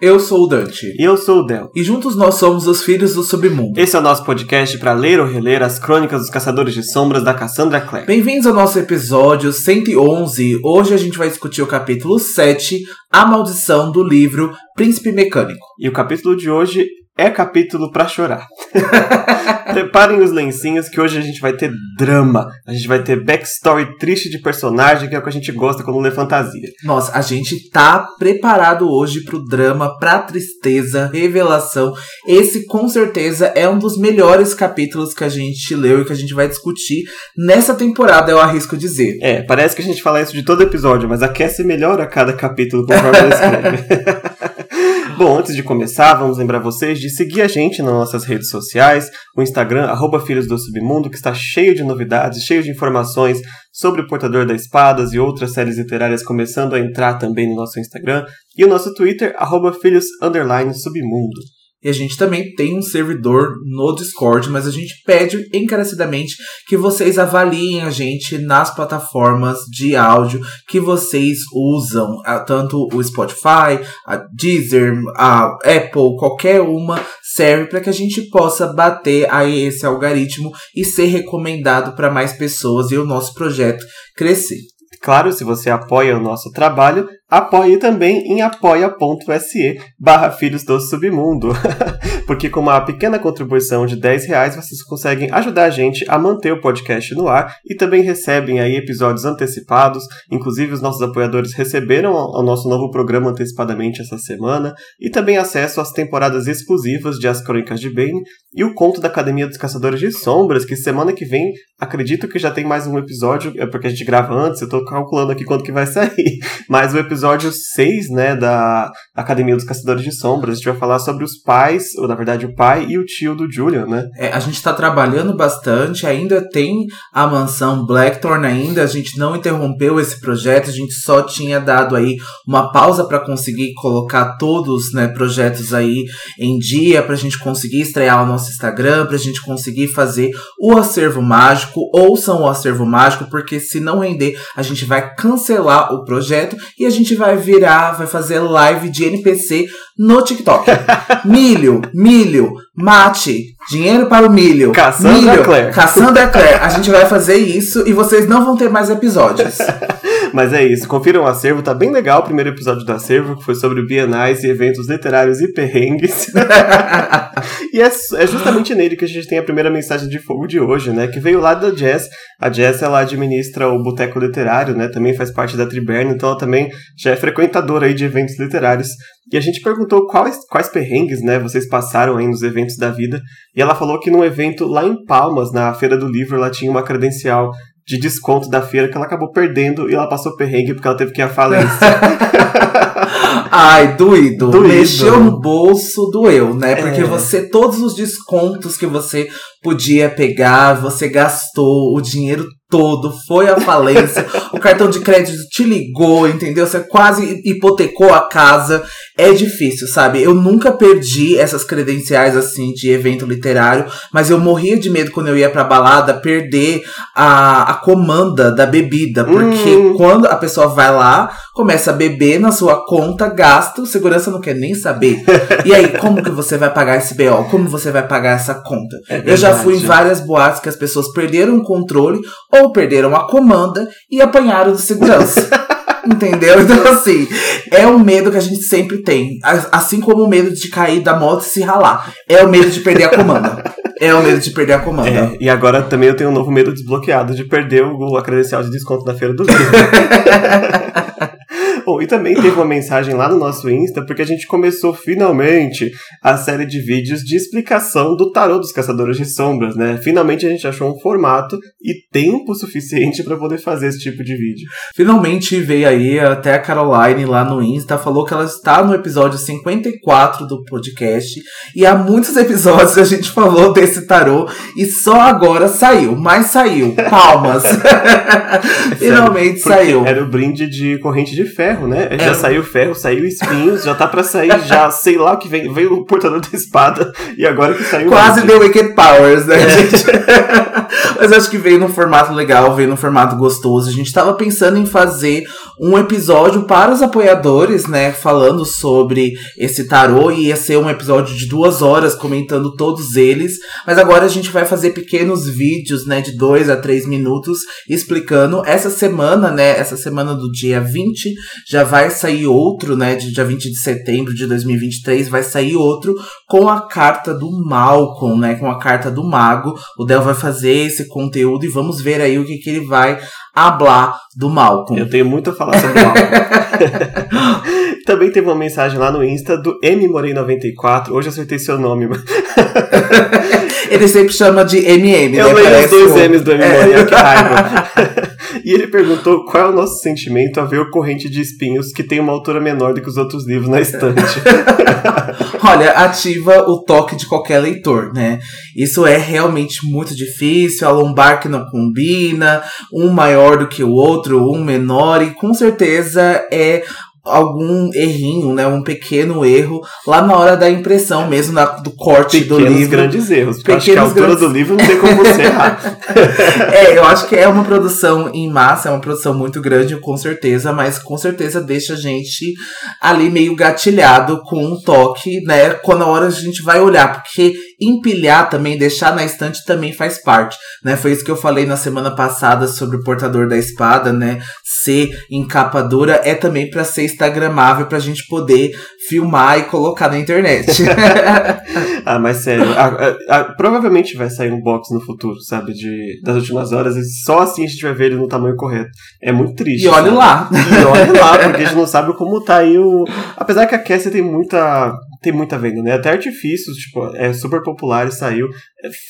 Eu sou o Dante. E eu sou o Del. E juntos nós somos os Filhos do Submundo. Esse é o nosso podcast para ler ou reler as crônicas dos Caçadores de Sombras da Cassandra Clare. Bem-vindos ao nosso episódio 111. Hoje a gente vai discutir o capítulo 7, A Maldição do livro Príncipe Mecânico. E o capítulo de hoje é capítulo para chorar. Preparem os lencinhos que hoje a gente vai ter drama. A gente vai ter backstory triste de personagem, que é o que a gente gosta quando lê fantasia. Nossa, a gente tá preparado hoje pro drama, pra tristeza, revelação. Esse com certeza é um dos melhores capítulos que a gente leu e que a gente vai discutir nessa temporada, eu arrisco dizer. É, parece que a gente fala isso de todo episódio, mas aquece melhor a cada capítulo conforme ela escreve. Bom, antes de começar, vamos lembrar vocês de seguir a gente nas nossas redes sociais, o Instagram, arroba Filhos do Submundo, que está cheio de novidades, cheio de informações sobre o Portador das Espadas e outras séries literárias começando a entrar também no nosso Instagram, e o nosso Twitter, arroba Filhos Submundo. E a gente também tem um servidor no Discord, mas a gente pede encarecidamente que vocês avaliem a gente nas plataformas de áudio que vocês usam, tanto o Spotify, a Deezer, a Apple, qualquer uma serve para que a gente possa bater aí esse algoritmo e ser recomendado para mais pessoas e o nosso projeto crescer. Claro, se você apoia o nosso trabalho, apoie também em apoia.se barra Filhos do Submundo. Porque com uma pequena contribuição de 10 reais, vocês conseguem ajudar a gente a manter o podcast no ar e também recebem aí episódios antecipados. Inclusive, os nossos apoiadores receberam o nosso novo programa antecipadamente essa semana e também acesso às temporadas exclusivas de As Crônicas de Bane e o Conto da Academia dos Caçadores de Sombras, que semana que vem acredito que já tem mais um episódio, é porque a gente grava antes, eu tô calculando aqui quanto que vai sair. Mas o episódio 6, né, da Academia dos Caçadores de Sombras, a gente vai falar sobre os pais, ou na verdade o pai e o tio do Julian, né? É, a gente tá trabalhando bastante, ainda tem a mansão Blackthorn ainda, a gente não interrompeu esse projeto, a gente só tinha dado aí uma pausa para conseguir colocar todos, né, projetos aí em dia, pra gente conseguir estrear o nosso Instagram, pra gente conseguir fazer o acervo mágico, ouçam o acervo mágico, porque se não render, a gente vai cancelar o projeto e a gente vai virar, vai fazer live de NPC no TikTok. milho, milho, mate, dinheiro para o milho. Caçando milho, a Claire. Caçando a Claire. A gente vai fazer isso e vocês não vão ter mais episódios. Mas é isso, confiram o acervo, tá bem legal o primeiro episódio do acervo, que foi sobre bienais e eventos literários e perrengues. e é, é, justamente nele que a gente tem a primeira mensagem de fogo de hoje, né? Que veio lá da Jess. A Jess, ela administra o Boteco Literário, né? Também faz parte da Triberna, então ela também já é frequentadora aí de eventos literários. E a gente perguntou quais, quais perrengues, né, vocês passaram aí nos eventos da vida. E ela falou que num evento lá em Palmas, na Feira do Livro, ela tinha uma credencial de desconto da feira que ela acabou perdendo e ela passou perrengue porque ela teve que ir à falência. Ai, doído. doído. Mexeu no bolso, doeu, né? Porque é. você, todos os descontos que você podia pegar, você gastou o dinheiro todo, foi à falência, o cartão de crédito te ligou, entendeu? Você quase hipotecou a casa. É difícil, sabe? Eu nunca perdi essas credenciais assim de evento literário, mas eu morria de medo quando eu ia pra balada perder a, a comanda da bebida, porque hum. quando a pessoa vai lá, começa a beber na sua conta, gasta, o segurança não quer nem saber. e aí, como que você vai pagar esse BO? Como você vai pagar essa conta? É eu já fui em várias boates que as pessoas perderam o controle ou perderam a comanda e apanharam do segurança. Entendeu? Então, assim, é um medo que a gente sempre tem. Assim como o medo de cair da moto e se ralar. É o medo de perder a comanda. É o medo de perder a comanda. É, e agora também eu tenho um novo medo desbloqueado de perder o, a credencial de desconto da feira do livro. Oh, e também teve uma mensagem lá no nosso Insta, porque a gente começou finalmente a série de vídeos de explicação do tarô dos Caçadores de Sombras, né? Finalmente a gente achou um formato e tempo suficiente para poder fazer esse tipo de vídeo. Finalmente veio aí até a Caroline lá no Insta, falou que ela está no episódio 54 do podcast e há muitos episódios a gente falou desse tarô e só agora saiu, mas saiu. Palmas. Finalmente saiu. Era o brinde de corrente de fé ferro, né? É. Já saiu ferro, saiu espinhos, já tá pra sair já, sei lá o que vem. Veio o portador da espada e agora que saiu. Quase deu Wicked Powers, né, é. gente? Mas acho que veio num formato legal, veio num formato gostoso. A gente tava pensando em fazer um episódio para os apoiadores, né? Falando sobre esse tarô. E ia ser um episódio de duas horas comentando todos eles. Mas agora a gente vai fazer pequenos vídeos, né? De dois a três minutos explicando. Essa semana, né? Essa semana do dia 20 já vai sair outro, né? De dia 20 de setembro de 2023 vai sair outro com a carta do Malcolm, né? Com a carta do Mago. O Del vai fazer esse conteúdo e vamos ver aí o que, que ele vai hablar do Malcolm. Eu tenho muito a falar sobre o Malcolm. Também teve uma mensagem lá no Insta do mmorei94. Hoje eu acertei seu nome. ele sempre chama de MM, eu né? Leio os dois M's do M é. que raiva. E ele perguntou qual é o nosso sentimento a ver o Corrente de Espinhos, que tem uma altura menor do que os outros livros na estante. Olha, ativa o toque de qualquer leitor, né? Isso é realmente muito difícil, a lombar que não combina, um maior do que o outro, um menor, e com certeza é algum errinho, né, um pequeno erro lá na hora da impressão mesmo, na, do corte Pequenos do livro. grandes erros, porque Pequenos eu acho que a altura grandes... do livro não tem como você errar. é, eu acho que é uma produção em massa, é uma produção muito grande, com certeza, mas com certeza deixa a gente ali meio gatilhado com um toque, né, quando a hora a gente vai olhar, porque empilhar também, deixar na estante também faz parte, né, foi isso que eu falei na semana passada sobre o portador da espada, né, ser encapadura é também para ser instagramável pra gente poder filmar e colocar na internet. ah, mas sério, a, a, a, provavelmente vai sair um box no futuro, sabe, de, das últimas horas, e só assim a gente vai ver ele no tamanho correto. É muito triste. E olhe lá. E olhe lá, porque a gente não sabe como tá aí o... Apesar que a Cassie tem muita tem muita venda, né? Até artifícios, tipo, é super popular e saiu.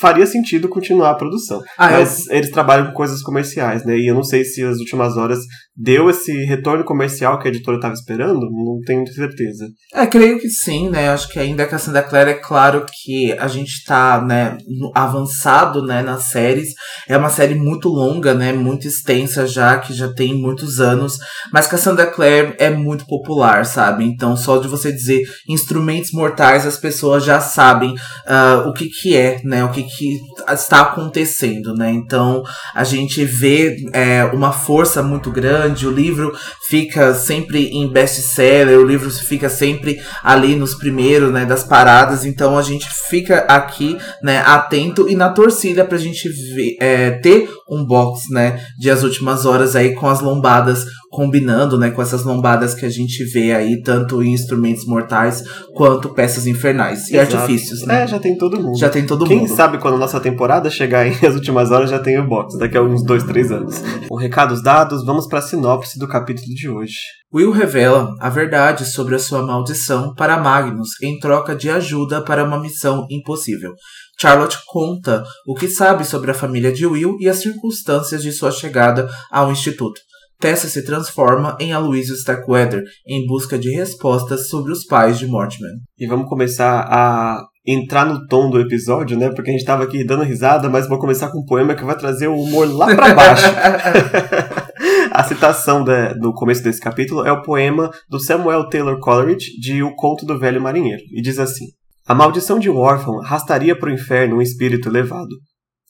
Faria sentido continuar a produção. Ah, mas eu... eles trabalham com coisas comerciais, né? E eu não sei se as últimas horas deu esse retorno comercial que a editora estava esperando, não tenho certeza. É, creio que sim, né? Acho que ainda a Cassandra Clare é claro que a gente está, né, avançado, né, nas séries. É uma série muito longa, né, muito extensa já, que já tem muitos anos, mas Cassandra Clare é muito popular, sabe? Então, só de você dizer instrumentos mortais, as pessoas já sabem uh, o que que é, né, o que que está acontecendo, né? Então, a gente vê é, uma força muito grande, o livro fica sempre em best-seller, o livro fica sempre ali nos primeiros, né, das paradas, então a gente fica aqui, né, atento e na torcida pra gente ver, é, ter um box, né, de as últimas horas aí com as lombadas combinando, né, com essas lombadas que a gente vê aí, tanto em instrumentos mortais quanto peças infernais e Exato. artifícios, né? É, já tem todo mundo. Já tem todo Quem mundo. Quem sabe quando a nossa temporada chegar aí, as últimas horas já tem o box, daqui a uns dois, três anos. Com recados dados, vamos para a sinopse do capítulo de hoje. Will revela a verdade sobre a sua maldição para Magnus em troca de ajuda para uma missão impossível. Charlotte conta o que sabe sobre a família de Will e as circunstâncias de sua chegada ao instituto. Tessa se transforma em Aloysio Starkweather em busca de respostas sobre os pais de Mortimer. E vamos começar a entrar no tom do episódio, né? Porque a gente estava aqui dando risada, mas vou começar com um poema que vai trazer o humor lá para baixo. a citação de, no começo desse capítulo é o poema do Samuel Taylor Coleridge de O Conto do Velho Marinheiro, e diz assim: A maldição de um órfão arrastaria para o inferno um espírito elevado.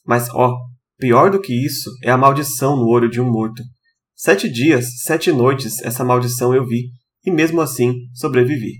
Mas, ó, pior do que isso é a maldição no olho de um morto. Sete dias, sete noites, essa maldição eu vi, e mesmo assim sobrevivi.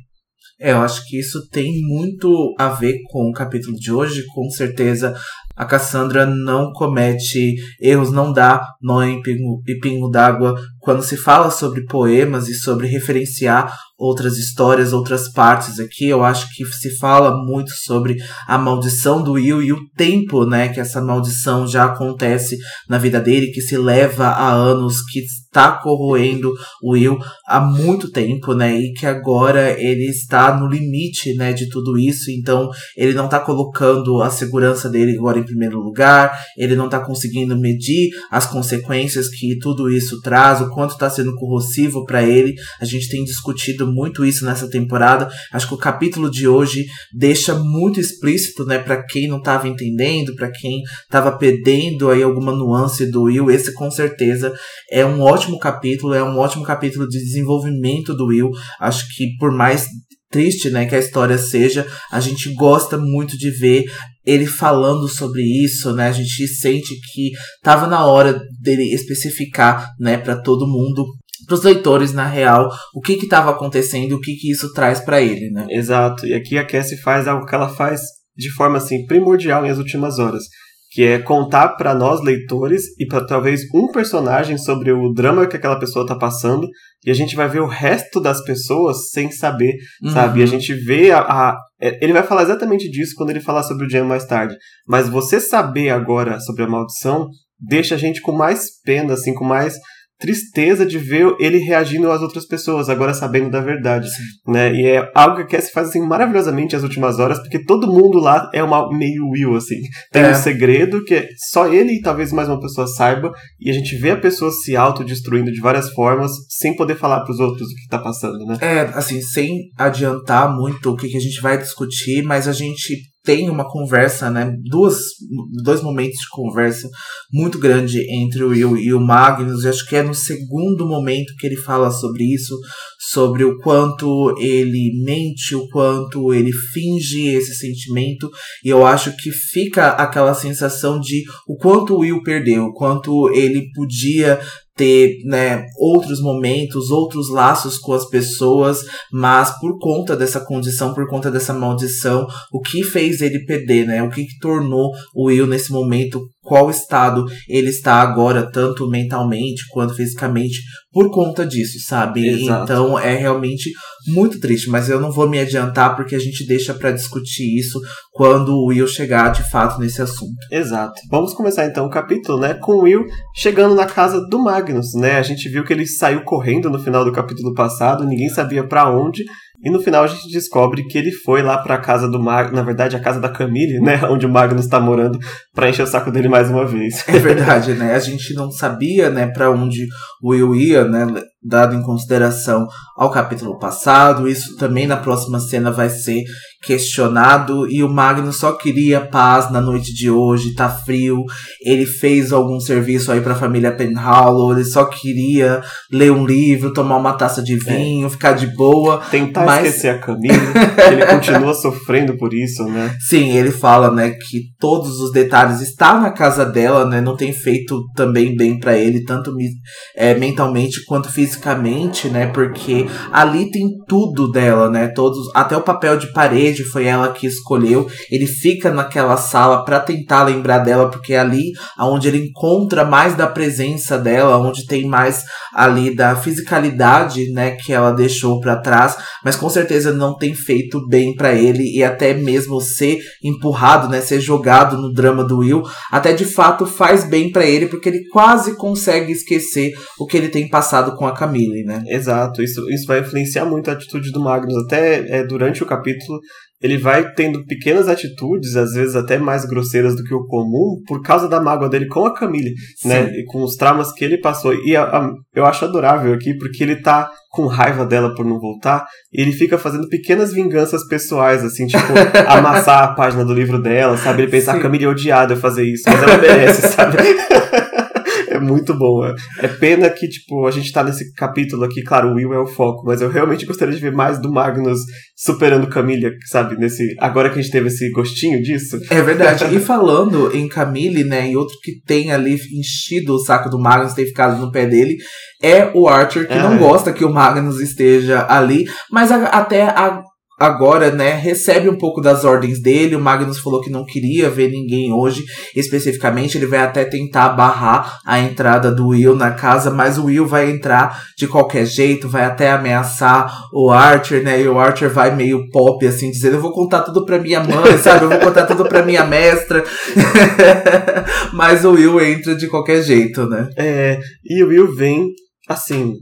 É, eu acho que isso tem muito a ver com o capítulo de hoje, com certeza. A Cassandra não comete erros, não dá nó em pingo, pingo d'água quando se fala sobre poemas e sobre referenciar outras histórias, outras partes aqui, eu acho que se fala muito sobre a maldição do Will e o tempo, né, que essa maldição já acontece na vida dele, que se leva a anos, que está corroendo o Will há muito tempo, né, e que agora ele está no limite, né, de tudo isso, então ele não está colocando a segurança dele agora em primeiro lugar, ele não está conseguindo medir as consequências que tudo isso traz, quanto tá sendo corrosivo para ele. A gente tem discutido muito isso nessa temporada. Acho que o capítulo de hoje deixa muito explícito, né, para quem não tava entendendo, para quem tava perdendo aí alguma nuance do Will. Esse com certeza é um ótimo capítulo, é um ótimo capítulo de desenvolvimento do Will. Acho que por mais triste, né, que a história seja, a gente gosta muito de ver ele falando sobre isso, né? A gente sente que tava na hora dele especificar, né, para todo mundo para os leitores, na real, o que estava acontecendo, o que, que isso traz para ele, né? Exato. E aqui a Cassie faz algo que ela faz de forma assim primordial em as últimas horas, que é contar para nós leitores e para talvez um personagem sobre o drama que aquela pessoa tá passando, e a gente vai ver o resto das pessoas sem saber, uhum. sabe? E a gente vê a, a, é, ele vai falar exatamente disso quando ele falar sobre o Jam mais tarde. Mas você saber agora sobre a maldição deixa a gente com mais pena, assim, com mais tristeza de ver ele reagindo às outras pessoas, agora sabendo da verdade, Sim. né? E é algo que a Cassie faz assim maravilhosamente as últimas horas, porque todo mundo lá é uma meio Will assim. Tem é. um segredo que só ele e talvez mais uma pessoa saiba, e a gente vê a pessoa se autodestruindo de várias formas, sem poder falar para os outros o que tá passando, né? É, assim, sem adiantar muito o que, que a gente vai discutir, mas a gente tem uma conversa, né? Duas, dois momentos de conversa muito grande entre o Will e o Magnus. Eu acho que é no segundo momento que ele fala sobre isso, sobre o quanto ele mente, o quanto ele finge esse sentimento. E eu acho que fica aquela sensação de o quanto o Will perdeu, o quanto ele podia ter né, outros momentos, outros laços com as pessoas, mas por conta dessa condição, por conta dessa maldição, o que fez ele perder, né? O que, que tornou o Will nesse momento qual estado ele está agora, tanto mentalmente quanto fisicamente, por conta disso, sabe? Exato. Então é realmente muito triste, mas eu não vou me adiantar porque a gente deixa para discutir isso quando o Will chegar de fato nesse assunto. Exato. Vamos começar então o capítulo, né, com o Will chegando na casa do Magnus, né? A gente viu que ele saiu correndo no final do capítulo passado, ninguém sabia para onde. E no final a gente descobre que ele foi lá pra casa do Magnus, na verdade a casa da Camille, né, onde o Magnus tá morando, pra encher o saco dele mais uma vez. É verdade, né? A gente não sabia, né, pra onde o Will ia, né, dado em consideração ao capítulo passado. Isso também na próxima cena vai ser questionado. E o Magnus só queria paz na noite de hoje, tá frio. Ele fez algum serviço aí pra família Penhallow. Ele só queria ler um livro, tomar uma taça de é. vinho, é. ficar de boa. Tentar mas... esquecer a Camille. ele continua sofrendo por isso, né? Sim, ele fala, né, que todos os detalhes estão na casa dela, né? Não tem feito também bem para ele, tanto é, mentalmente quanto fisicamente fisicamente, né? Porque ali tem tudo dela, né? Todos, até o papel de parede foi ela que escolheu. Ele fica naquela sala para tentar lembrar dela, porque é ali aonde ele encontra mais da presença dela, onde tem mais ali da fisicalidade, né, que ela deixou para trás, mas com certeza não tem feito bem para ele e até mesmo ser empurrado, né, ser jogado no drama do Will, até de fato faz bem para ele porque ele quase consegue esquecer o que ele tem passado com a Camille, né? Exato, isso, isso vai influenciar muito a atitude do Magnus. Até é, durante o capítulo, ele vai tendo pequenas atitudes, às vezes até mais grosseiras do que o comum, por causa da mágoa dele com a Camille, Sim. né? E com os traumas que ele passou. E a, a, eu acho adorável aqui, porque ele tá com raiva dela por não voltar, e ele fica fazendo pequenas vinganças pessoais, assim, tipo, amassar a página do livro dela, sabe? Ele pensa, a Camille é odiada eu fazer isso, mas ela merece, sabe? muito boa. É pena que, tipo, a gente tá nesse capítulo aqui, claro, o Will é o foco, mas eu realmente gostaria de ver mais do Magnus superando Camille, sabe? Nesse, agora que a gente teve esse gostinho disso. É verdade. e falando em Camille, né, e outro que tem ali enchido o saco do Magnus, tem ficado no pé dele, é o Archer, que é. não gosta que o Magnus esteja ali, mas a, até a agora, né, recebe um pouco das ordens dele. O Magnus falou que não queria ver ninguém hoje, especificamente. Ele vai até tentar barrar a entrada do Will na casa, mas o Will vai entrar de qualquer jeito, vai até ameaçar o Archer, né? E o Archer vai meio pop, assim, dizendo: Eu vou contar tudo pra minha mãe, sabe? Eu vou contar tudo pra minha mestra. mas o Will entra de qualquer jeito, né? É, e o Will vem, assim,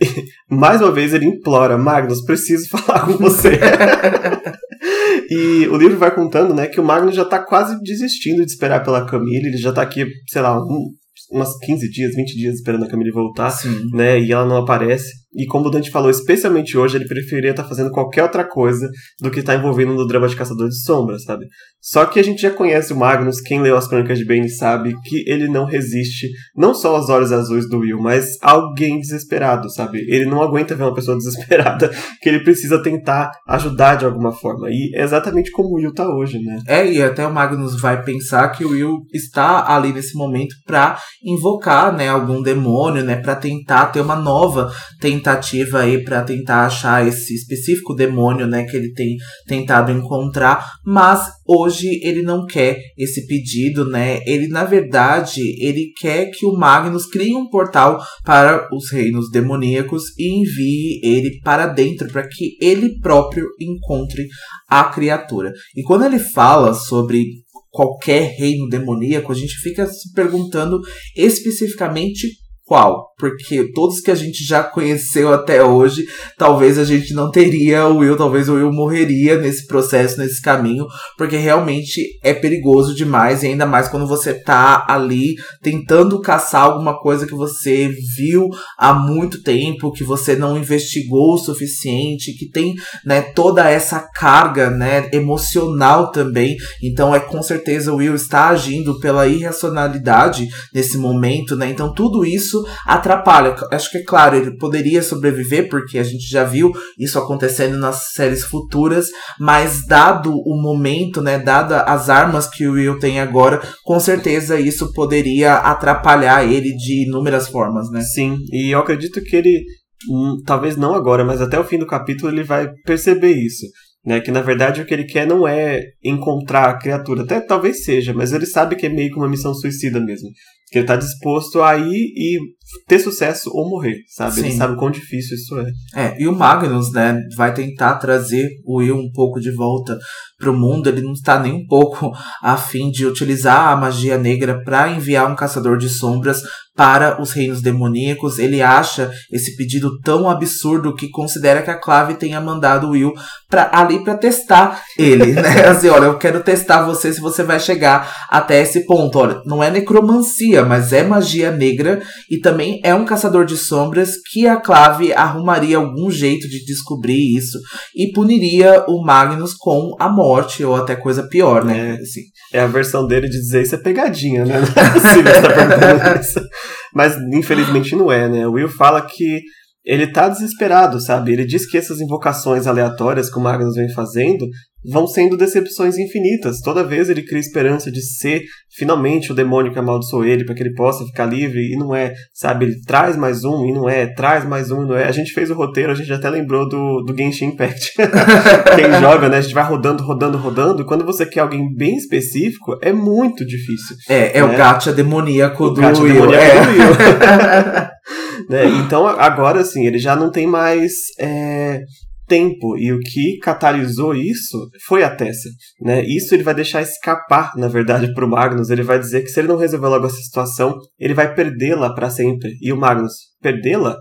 mais uma vez ele implora, Magnus, preciso falar com você. e o livro vai contando, né, que o Magnus já tá quase desistindo de esperar pela Camille, ele já tá aqui, sei lá, um, umas 15 dias, 20 dias esperando a Camille voltar, Sim. né? E ela não aparece. E como o Dante falou, especialmente hoje, ele preferia estar fazendo qualquer outra coisa do que estar envolvido no drama de Caçador de Sombras, sabe? Só que a gente já conhece o Magnus, quem leu as crônicas de Bane sabe que ele não resiste não só aos olhos azuis do Will, mas alguém desesperado, sabe? Ele não aguenta ver uma pessoa desesperada, que ele precisa tentar ajudar de alguma forma. E é exatamente como o Will tá hoje, né? É, e até o Magnus vai pensar que o Will está ali nesse momento pra invocar, né, algum demônio, né, para tentar ter uma nova tentativa aí para tentar achar esse específico demônio, né, que ele tem tentado encontrar, mas hoje ele não quer esse pedido, né? Ele na verdade, ele quer que o Magnus crie um portal para os reinos demoníacos e envie ele para dentro para que ele próprio encontre a criatura. E quando ele fala sobre qualquer reino demoníaco, a gente fica se perguntando especificamente qual? Porque todos que a gente já conheceu até hoje, talvez a gente não teria o Will, talvez o Will morreria nesse processo, nesse caminho, porque realmente é perigoso demais, e ainda mais quando você tá ali tentando caçar alguma coisa que você viu há muito tempo, que você não investigou o suficiente, que tem, né, toda essa carga, né, emocional também. Então é com certeza o Will está agindo pela irracionalidade nesse momento, né? Então tudo isso atrapalha. Acho que é claro, ele poderia sobreviver, porque a gente já viu isso acontecendo nas séries futuras, mas dado o momento, né, dada as armas que o Will tem agora, com certeza isso poderia atrapalhar ele de inúmeras formas, né? Sim, e eu acredito que ele, hum, talvez não agora, mas até o fim do capítulo ele vai perceber isso. Né, que na verdade o que ele quer não é encontrar a criatura, até talvez seja, mas ele sabe que é meio que uma missão suicida mesmo. Que ele tá disposto a ir e ter sucesso ou morrer, sabe? Sim. Ele sabe o quão difícil isso é. É, e o Magnus, né, vai tentar trazer o Will um pouco de volta pro mundo. Ele não está nem um pouco afim de utilizar a magia negra para enviar um caçador de sombras para os reinos demoníacos. Ele acha esse pedido tão absurdo que considera que a Clave tenha mandado o Will pra, ali para testar ele, né? Assim, olha, eu quero testar você se você vai chegar até esse ponto. Olha, não é necromancia, mas é magia negra e também é um caçador de sombras que a Clave arrumaria algum jeito de descobrir isso e puniria o Magnus com a morte ou até coisa pior, né? É. Assim, É a versão dele de dizer isso é pegadinha, né? Você tá. Mas infelizmente não é, né? O Will fala que ele tá desesperado, sabe? Ele diz que essas invocações aleatórias que o Magnus vem fazendo vão sendo decepções infinitas. Toda vez ele cria esperança de ser finalmente o demônio que amaldiçoou ele para que ele possa ficar livre e não é, sabe? Ele traz mais um e não é, traz mais um e não é. A gente fez o roteiro, a gente até lembrou do, do Genshin Impact. Quem joga, né? A gente vai rodando, rodando, rodando e quando você quer alguém bem específico, é muito difícil. é, é o Né? gacha demoníaco O do gato Will. demoníaco é. do Will. Né, Então, agora sim, ele já não tem mais é, tempo. E o que catalisou isso foi a Tessa. Né? Isso ele vai deixar escapar, na verdade, pro Magnus. Ele vai dizer que se ele não resolver logo essa situação, ele vai perdê-la para sempre. E o Magnus, perdê-la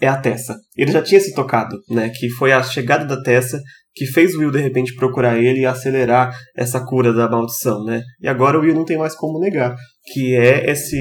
é a Tessa. Ele já tinha se tocado, né? Que foi a chegada da Tessa que fez o Will de repente procurar ele e acelerar essa cura da maldição, né? E agora o Will não tem mais como negar, que é esse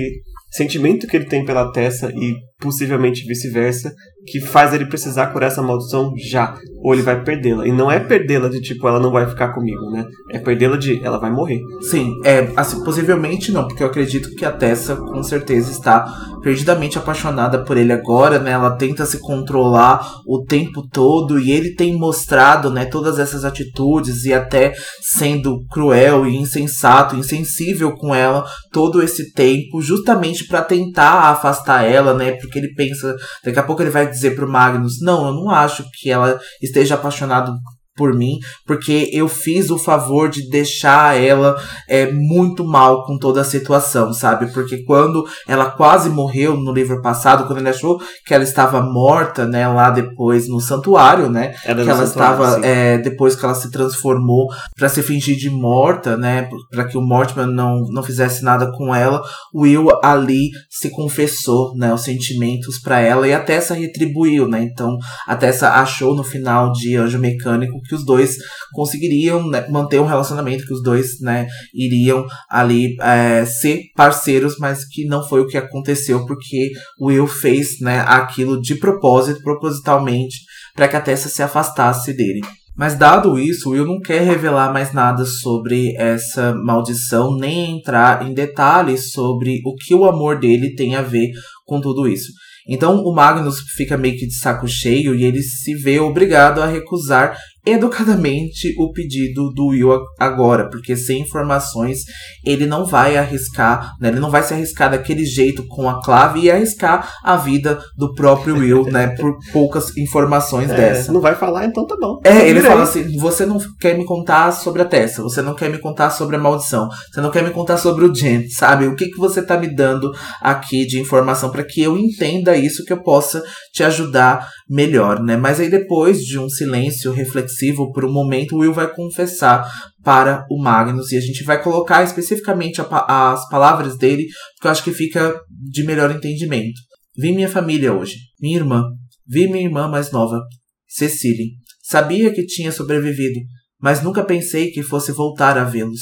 sentimento que ele tem pela Tessa e possivelmente vice-versa, que faz ele precisar curar essa maldição já, ou ele vai perdê-la. E não é perdê-la de tipo ela não vai ficar comigo, né? É perdê-la de ela vai morrer. Sim, é, assim, possivelmente não, porque eu acredito que a Tessa com certeza está perdidamente apaixonada por ele agora, né? Ela tenta se controlar o tempo todo e ele tem mostrado, né, todas essas atitudes e até sendo cruel e insensato, insensível com ela todo esse tempo, justamente para tentar afastar ela, né? Porque ele pensa, daqui a pouco ele vai dizer pro Magnus: "Não, eu não acho que ela esteja apaixonada por mim, porque eu fiz o favor de deixar ela é, muito mal com toda a situação, sabe? Porque quando ela quase morreu no livro passado, quando ele achou que ela estava morta, né, lá depois no santuário, né? Era que ela estava é, depois que ela se transformou para se fingir de morta, né, para que o Mortimer não não fizesse nada com ela, Will ali se confessou, né, os sentimentos para ela e a Tessa retribuiu, né? Então a Tessa achou no final de Anjo Mecânico que os dois conseguiriam né, manter um relacionamento, que os dois, né, iriam ali é, ser parceiros, mas que não foi o que aconteceu, porque o Will fez, né, aquilo de propósito, propositalmente, para que a Tessa se afastasse dele. Mas dado isso, Will não quer revelar mais nada sobre essa maldição, nem entrar em detalhes sobre o que o amor dele tem a ver com tudo isso. Então o Magnus fica meio que de saco cheio e ele se vê obrigado a recusar educadamente o pedido do Will agora, porque sem informações ele não vai arriscar, né? Ele não vai se arriscar daquele jeito com a clave e arriscar a vida do próprio Will, né? Por poucas informações É, dessa. não vai falar, então tá bom. É, ele fala assim: você não quer me contar sobre a Tessa, você não quer me contar sobre a maldição, você não quer me contar sobre o Jen, sabe? O que, que você tá me dando aqui de informação para que eu entenda isso, que eu possa te ajudar melhor, né? Mas aí depois de um silêncio reflexivo por um momento, o Will vai confessar para o Magnus e a gente vai colocar especificamente a as palavras dele, porque eu acho que fica de melhor entendimento. Vi minha família hoje, minha irmã, vi minha irmã mais nova, Cecily. Sabia que tinha sobrevivido, mas nunca pensei que fosse voltar a vê-los.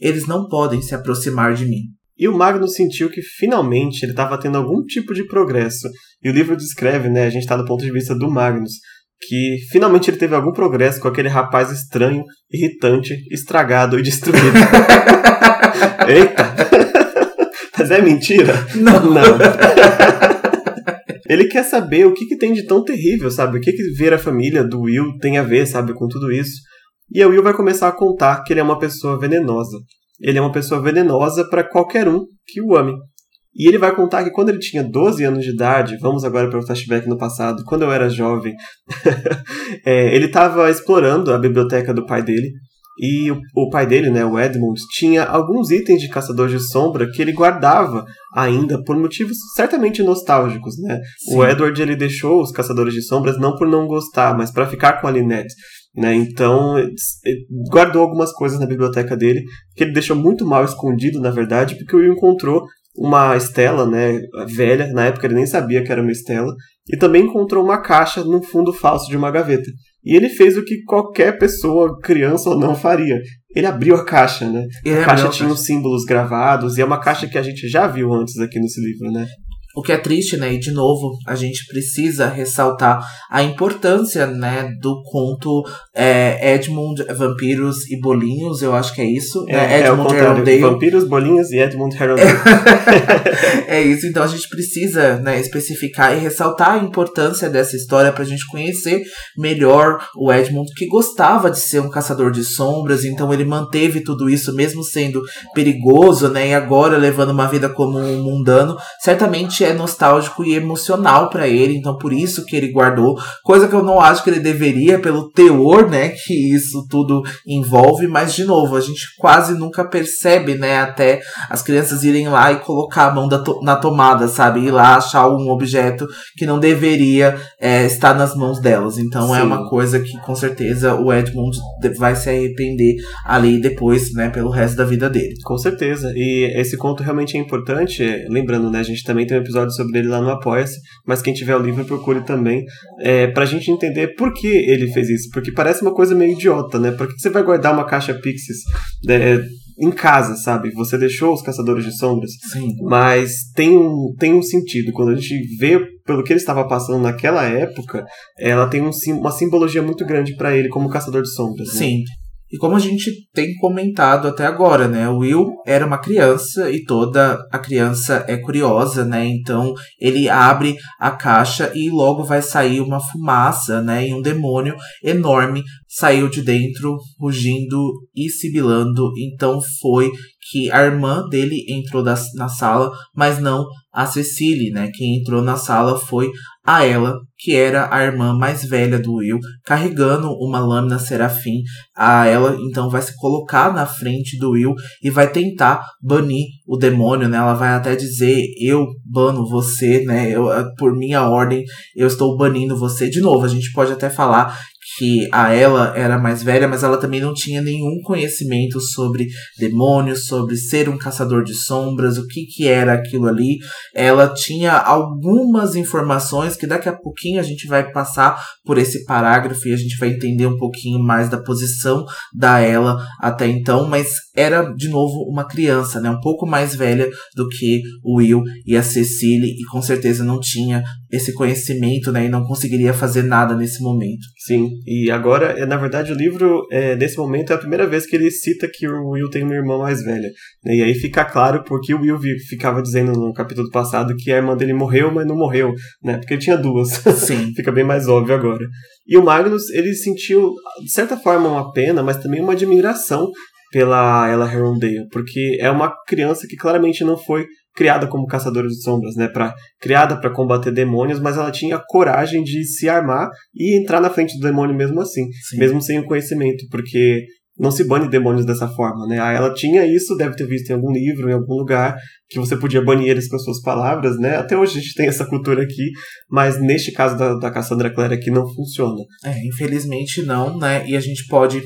Eles não podem se aproximar de mim. E o Magnus sentiu que finalmente ele estava tendo algum tipo de progresso. E o livro descreve, né? A gente está do ponto de vista do Magnus, que finalmente ele teve algum progresso com aquele rapaz estranho, irritante, estragado e destruído. Eita! Mas é mentira? Não. Não. Ele quer saber o que, que tem de tão terrível, sabe? O que, que ver a família do Will tem a ver, sabe, com tudo isso. E a Will vai começar a contar que ele é uma pessoa venenosa. Ele é uma pessoa venenosa para qualquer um que o ame. E ele vai contar que quando ele tinha 12 anos de idade, vamos agora para o flashback no passado, quando eu era jovem, é, ele estava explorando a biblioteca do pai dele. E o, o pai dele, né, o Edmund, tinha alguns itens de Caçador de Sombra que ele guardava ainda por motivos certamente nostálgicos, né? Sim. O Edward ele deixou os Caçadores de Sombras não por não gostar, mas para ficar com a Lynette. Né? Então, guardou algumas coisas na biblioteca dele que ele deixou muito mal escondido, na verdade, porque o encontrou uma estela, né, velha, na época ele nem sabia que era uma estela, e também encontrou uma caixa no fundo falso de uma gaveta. E ele fez o que qualquer pessoa, criança ou não, faria. Ele abriu a caixa, né? Ele a caixa tinha os símbolos gravados, e é uma caixa que a gente já viu antes aqui nesse livro, né? O que é triste, né? E de novo, a gente precisa ressaltar a importância, né, do conto é, Edmund, Vampiros e Bolinhos, eu acho que é isso. né? é Edmund. Arundel. Vampiros, Bolinhas e Edmund Arundel. é isso, então a gente precisa né, especificar e ressaltar a importância dessa história pra gente conhecer melhor o Edmund, que gostava de ser um caçador de sombras, então ele manteve tudo isso, mesmo sendo perigoso, né? E agora levando uma vida como um mundano, certamente é nostálgico e emocional pra ele, então por isso que ele guardou, coisa que eu não acho que ele deveria, pelo teor, né, que isso tudo envolve, mas de novo, a gente quase nunca percebe, né, até as crianças irem lá e colocar a mão to- na tomada, sabe? Ir lá achar um objeto que não deveria é, estar nas mãos delas. Então é Sim. uma coisa que com certeza o Edmund vai se arrepender ali depois, né, pelo resto da vida dele. Com certeza. E esse conto realmente é importante. é, Lembrando, né? A gente também tem um episódio sobre ele lá no Apoia-se, mas quem tiver o livro procure também. É, pra gente entender por que ele fez isso. Porque parece uma coisa meio idiota, né? Por que você vai guardar uma caixa Pixies é, em casa, sabe? Você deixou os Caçadores de Sombras. Sim. Mas tem um, tem um sentido. Quando a gente vê pelo que ele estava passando naquela época, ela tem um, uma simbologia muito grande pra ele como caçador de sombras. né? Sim. E como a gente tem comentado até agora, né? O Will era uma criança e toda a criança é curiosa, né? Então ele abre a caixa e logo vai sair uma fumaça, né? E um demônio enorme saiu de dentro, rugindo e sibilando. Então foi que a irmã dele entrou na sala, mas não a Cecily, né? Quem entrou na sala foi a ela, que era a irmã mais velha do Will, carregando uma lâmina serafim. A ela então vai se colocar na frente do Will e vai tentar banir o demônio, né? Ela vai até dizer: "Eu bano você, né? Eu, por minha ordem, eu estou banindo você". De novo, a gente pode até falar que a ela era mais velha, mas ela também não tinha nenhum conhecimento sobre demônios, sobre ser um caçador de sombras, o que que era aquilo ali. Ela tinha algumas informações que daqui a pouquinho a gente vai passar por esse parágrafo e a gente vai entender um pouquinho mais da posição da ela até então, mas era de novo uma criança, né, um pouco mais velha do que o Will e a Cecily e com certeza não tinha esse conhecimento, né, e não conseguiria fazer nada nesse momento. Sim, e agora, é, na verdade, o livro, é, nesse momento, é a primeira vez que ele cita que o Will tem uma irmã mais velha. Né, e aí fica claro porque o Will ficava dizendo no capítulo passado que a irmã dele morreu, mas não morreu, né, porque ele tinha duas. Sim. fica bem mais óbvio agora. E o Magnus, ele sentiu, de certa forma, uma pena, mas também uma admiração pela Ella Herondale, porque é uma criança que claramente não foi criada como caçadora de sombras, né, para criada para combater demônios, mas ela tinha coragem de se armar e entrar na frente do demônio mesmo assim, Sim. mesmo sem o conhecimento, porque não se bane demônios dessa forma, né? Ela tinha isso, deve ter visto em algum livro, em algum lugar, que você podia banir eles com suas palavras, né? Até hoje a gente tem essa cultura aqui, mas neste caso da, da Cassandra Clare aqui não funciona. É, infelizmente não, né? E a gente pode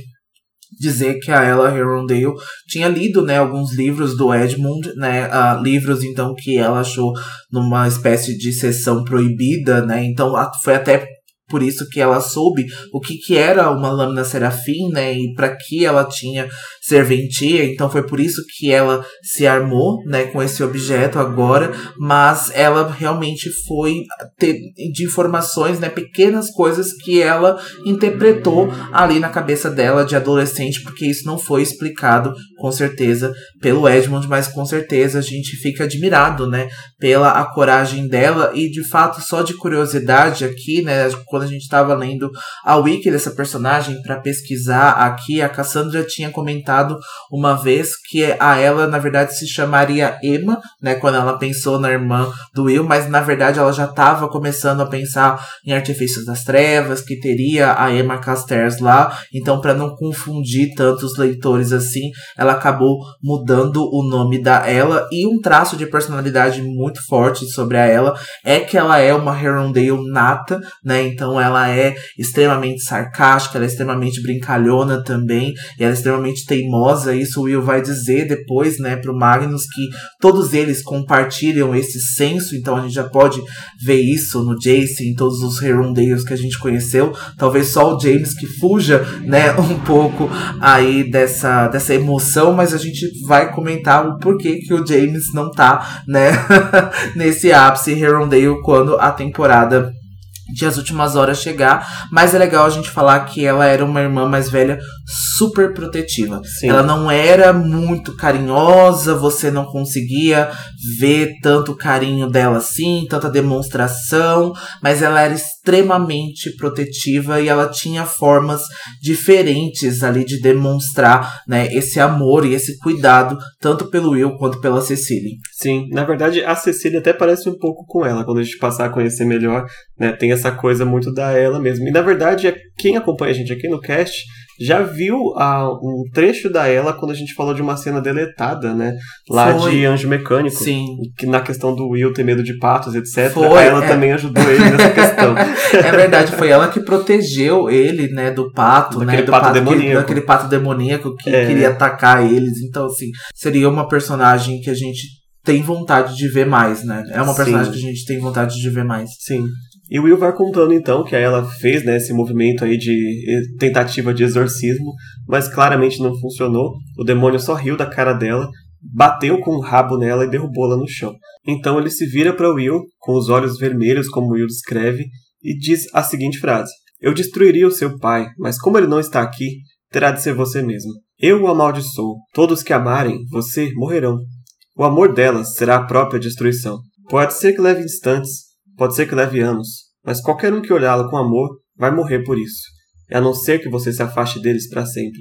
dizer que a Ella Herondale tinha lido, né, alguns livros do Edmund, né, uh, livros então que ela achou numa espécie de sessão proibida, né, então foi até por isso que ela soube o que, que era uma lâmina serafim, né, e para que ela tinha serventia, então foi por isso que ela se armou, né, com esse objeto agora, mas ela realmente foi ter de informações, né, pequenas coisas que ela interpretou ali na cabeça dela de adolescente, porque isso não foi explicado com certeza pelo Edmund, mas com certeza a gente fica admirado, né, pela a coragem dela. E de fato só de curiosidade aqui, né, quando a gente estava lendo a wiki dessa personagem para pesquisar aqui, a Cassandra tinha comentado uma vez que a ela na verdade se chamaria Emma, né, quando ela pensou na irmã do Will, mas na verdade ela já estava começando a pensar em Artifícios das Trevas, que teria a Emma Caster's lá, então para não confundir tantos leitores assim, ela acabou mudando o nome da ela e um traço de personalidade muito forte sobre a ela é que ela é uma Herondale nata, né? Então ela é extremamente sarcástica, ela é extremamente brincalhona também, e ela é extremamente teimosa. Isso o Will vai dizer depois, né, pro Magnus que todos eles compartilham esse senso, então a gente já pode ver isso no Jace, em todos os Herondales que a gente conheceu. Talvez só o James que fuja, né, um pouco aí dessa, dessa emoção, mas a gente vai comentar o porquê que o James não tá, né, nesse ápice Herondale quando a temporada de As Últimas Horas chegar, mas é legal a gente falar que ela era uma irmã mais velha super protetiva. Sim. Ela não era muito carinhosa, você não conseguia ver tanto carinho dela assim, tanta demonstração, mas ela era extremamente protetiva e ela tinha formas diferentes ali de demonstrar, né, esse amor e esse cuidado tanto pelo Will quanto pela Cecília. Sim, na verdade a Cecília até parece um pouco com ela quando a gente passar a conhecer melhor, né, tem essa coisa muito da ela mesmo. E na verdade, é quem acompanha a gente aqui no cast já viu a, um trecho da ela quando a gente falou de uma cena deletada, né? Lá Foi. de Anjo Mecânico. Sim. Que na questão do Will ter medo de patos, etc. Foi, a ela é. também ajudou ele nessa questão. é verdade, foi ela que protegeu ele, né, do pato, daquele né? Do pato, pato demoníaco. Que, daquele pato demoníaco que é. queria atacar eles. Então, assim, seria uma personagem que a gente tem vontade de ver mais, né? É uma personagem Sim. que a gente tem vontade de ver mais. Sim. E o Will vai contando então que ela fez né, esse movimento aí de tentativa de exorcismo, mas claramente não funcionou. O demônio só riu da cara dela, bateu com o rabo nela e derrubou-la no chão. Então ele se vira para Will, com os olhos vermelhos, como Will descreve, e diz a seguinte frase: Eu destruiria o seu pai, mas como ele não está aqui, terá de ser você mesmo. Eu o amaldiçoo. Todos que amarem você morrerão. O amor delas será a própria destruição. Pode ser que leve instantes, Pode ser que leve anos, mas qualquer um que olhá-la com amor vai morrer por isso, a não ser que você se afaste deles para sempre.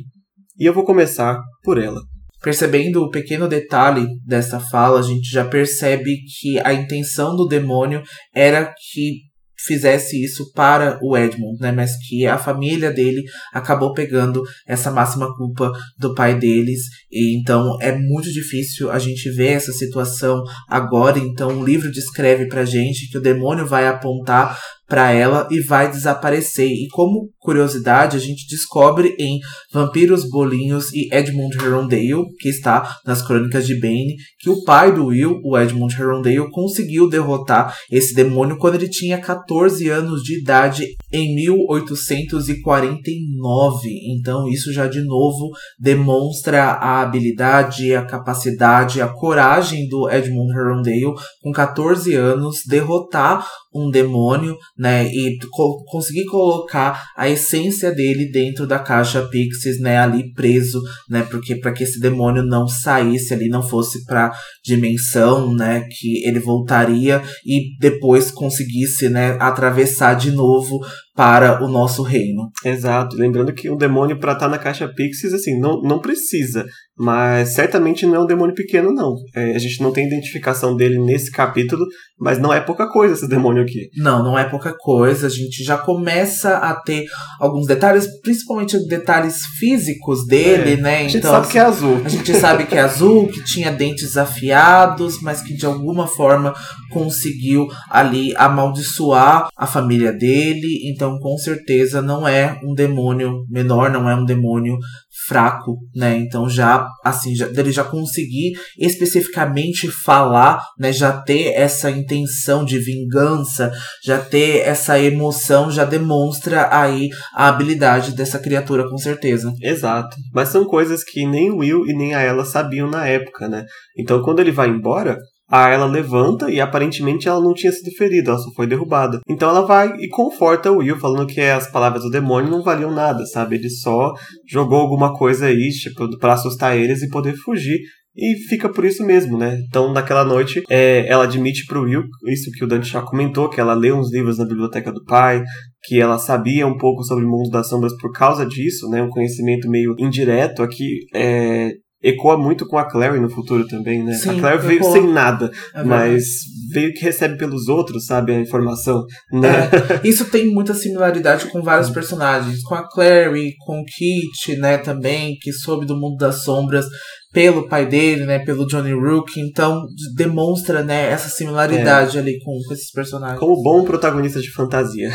E eu vou começar por ela. Percebendo o pequeno detalhe dessa fala, a gente já percebe que a intenção do demônio era que fizesse isso para o Edmund, né? Mas que a família dele acabou pegando essa máxima culpa do pai deles. E então é muito difícil a gente ver essa situação agora. Então o livro descreve pra gente que o demônio vai apontar para ela e vai desaparecer. E como curiosidade, a gente descobre em Vampiros Bolinhos e Edmund Herondale, que está nas Crônicas de Bane, que o pai do Will, o Edmund Herondale, conseguiu derrotar esse demônio quando ele tinha 14 anos de idade em 1849. Então, isso já de novo demonstra a habilidade, a capacidade, a coragem do Edmund Herondale, com 14 anos, derrotar um demônio, né, e co conseguir colocar a essência dele dentro da caixa Pixies, né, ali preso, né, porque para que esse demônio não saísse ali, não fosse para dimensão, né, que ele voltaria e depois conseguisse, né, atravessar de novo para o nosso reino. Exato. Lembrando que um demônio para estar tá na caixa Pixies, assim, não, não precisa. Mas certamente não é um demônio pequeno, não. É, a gente não tem identificação dele nesse capítulo, mas não é pouca coisa esse demônio aqui. Não, não é pouca coisa. A gente já começa a ter alguns detalhes, principalmente detalhes físicos dele, é, né? A gente então, sabe que é azul. A gente sabe que é azul, que tinha dentes afiados, mas que de alguma forma conseguiu ali amaldiçoar a família dele. Então, com certeza, não é um demônio menor, não é um demônio fraco, né? Então já assim, já, dele já conseguir especificamente falar, né, já ter essa intenção de vingança, já ter essa emoção, já demonstra aí a habilidade dessa criatura com certeza. Exato. Mas são coisas que nem Will e nem a ela sabiam na época, né? Então quando ele vai embora, a ela levanta e aparentemente ela não tinha sido ferida, ela só foi derrubada. Então ela vai e conforta o Will, falando que as palavras do demônio não valiam nada, sabe? Ele só jogou alguma coisa aí, tipo, pra assustar eles e poder fugir. E fica por isso mesmo, né? Então, naquela noite, é, ela admite pro Will, isso que o Dante já comentou, que ela leu uns livros na biblioteca do pai, que ela sabia um pouco sobre o mundo das sombras por causa disso, né? Um conhecimento meio indireto aqui. É, ecoa muito com a Clary no futuro também, né? Sim, a Clary veio sem nada, é mas veio que recebe pelos outros, sabe, a informação, né? É, isso tem muita similaridade com vários personagens, com a Clary, com o Kit, né, também, que soube do mundo das sombras pelo pai dele, né, pelo Johnny Rook, então demonstra, né, essa similaridade é. ali com, com, esses personagens. Como bom protagonista de fantasia.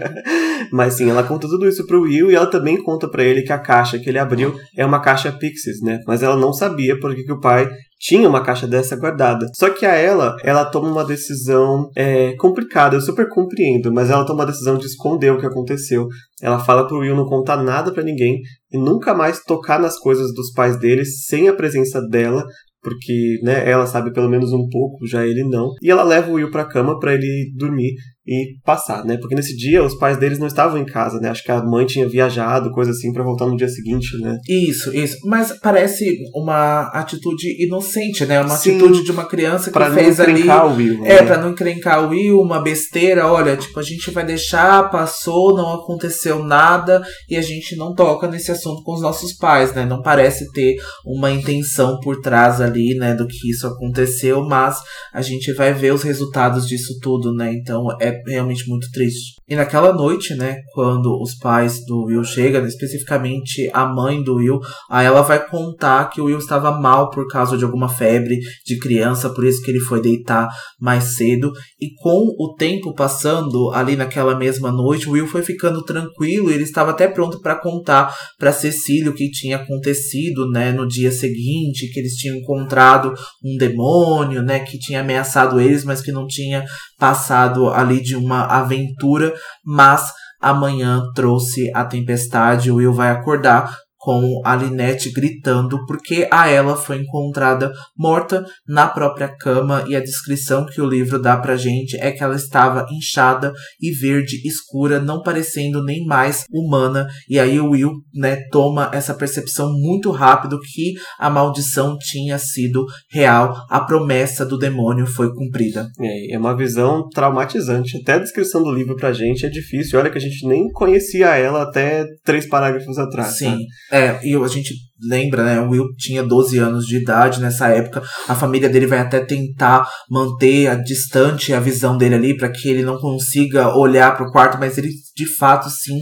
Mas sim, ela conta tudo isso pro Will e ela também conta para ele que a caixa que ele abriu é uma caixa Pixies, né? Mas ela não sabia porque que o pai tinha uma caixa dessa guardada. Só que a ela, ela toma uma decisão é, complicada, eu super compreendo, mas ela toma a decisão de esconder o que aconteceu. Ela fala pro Will não contar nada para ninguém e nunca mais tocar nas coisas dos pais deles sem a presença dela, porque né, ela sabe pelo menos um pouco, já ele não. E ela leva o Will pra cama para ele dormir e passar, né? Porque nesse dia os pais deles não estavam em casa, né? Acho que a mãe tinha viajado, coisa assim, para voltar no dia seguinte, né? Isso, isso. Mas parece uma atitude inocente, né? Uma Sim, atitude de uma criança que pra fez não ali. O Will, é, né? pra não encrencar o Will, uma besteira. Olha, tipo, a gente vai deixar, passou, não aconteceu nada e a gente não toca nesse assunto com os nossos pais, né? Não parece ter uma intenção por trás ali, né, do que isso aconteceu, mas a gente vai ver os resultados disso tudo, né? Então é realmente muito triste. E naquela noite, né, quando os pais do Will chegam, especificamente a mãe do Will, aí ela vai contar que o Will estava mal por causa de alguma febre de criança, por isso que ele foi deitar mais cedo. E com o tempo passando ali naquela mesma noite, o Will foi ficando tranquilo, ele estava até pronto para contar para Cecília o que tinha acontecido, né, no dia seguinte, que eles tinham encontrado um demônio, né, que tinha ameaçado eles, mas que não tinha passado ali de uma aventura mas amanhã trouxe a tempestade. O Will vai acordar com a Linette gritando porque a ela foi encontrada morta na própria cama e a descrição que o livro dá pra gente é que ela estava inchada e verde escura, não parecendo nem mais humana. E aí o Will, né, toma essa percepção muito rápido que a maldição tinha sido real, a promessa do demônio foi cumprida. É, é uma visão traumatizante. Até a descrição do livro pra gente é difícil. Olha que a gente nem conhecia ela até três parágrafos atrás. Sim. Tá? É, e a gente lembra, né? O Will tinha 12 anos de idade nessa época. A família dele vai até tentar manter a distante a visão dele ali para que ele não consiga olhar para o quarto, mas ele de fato sim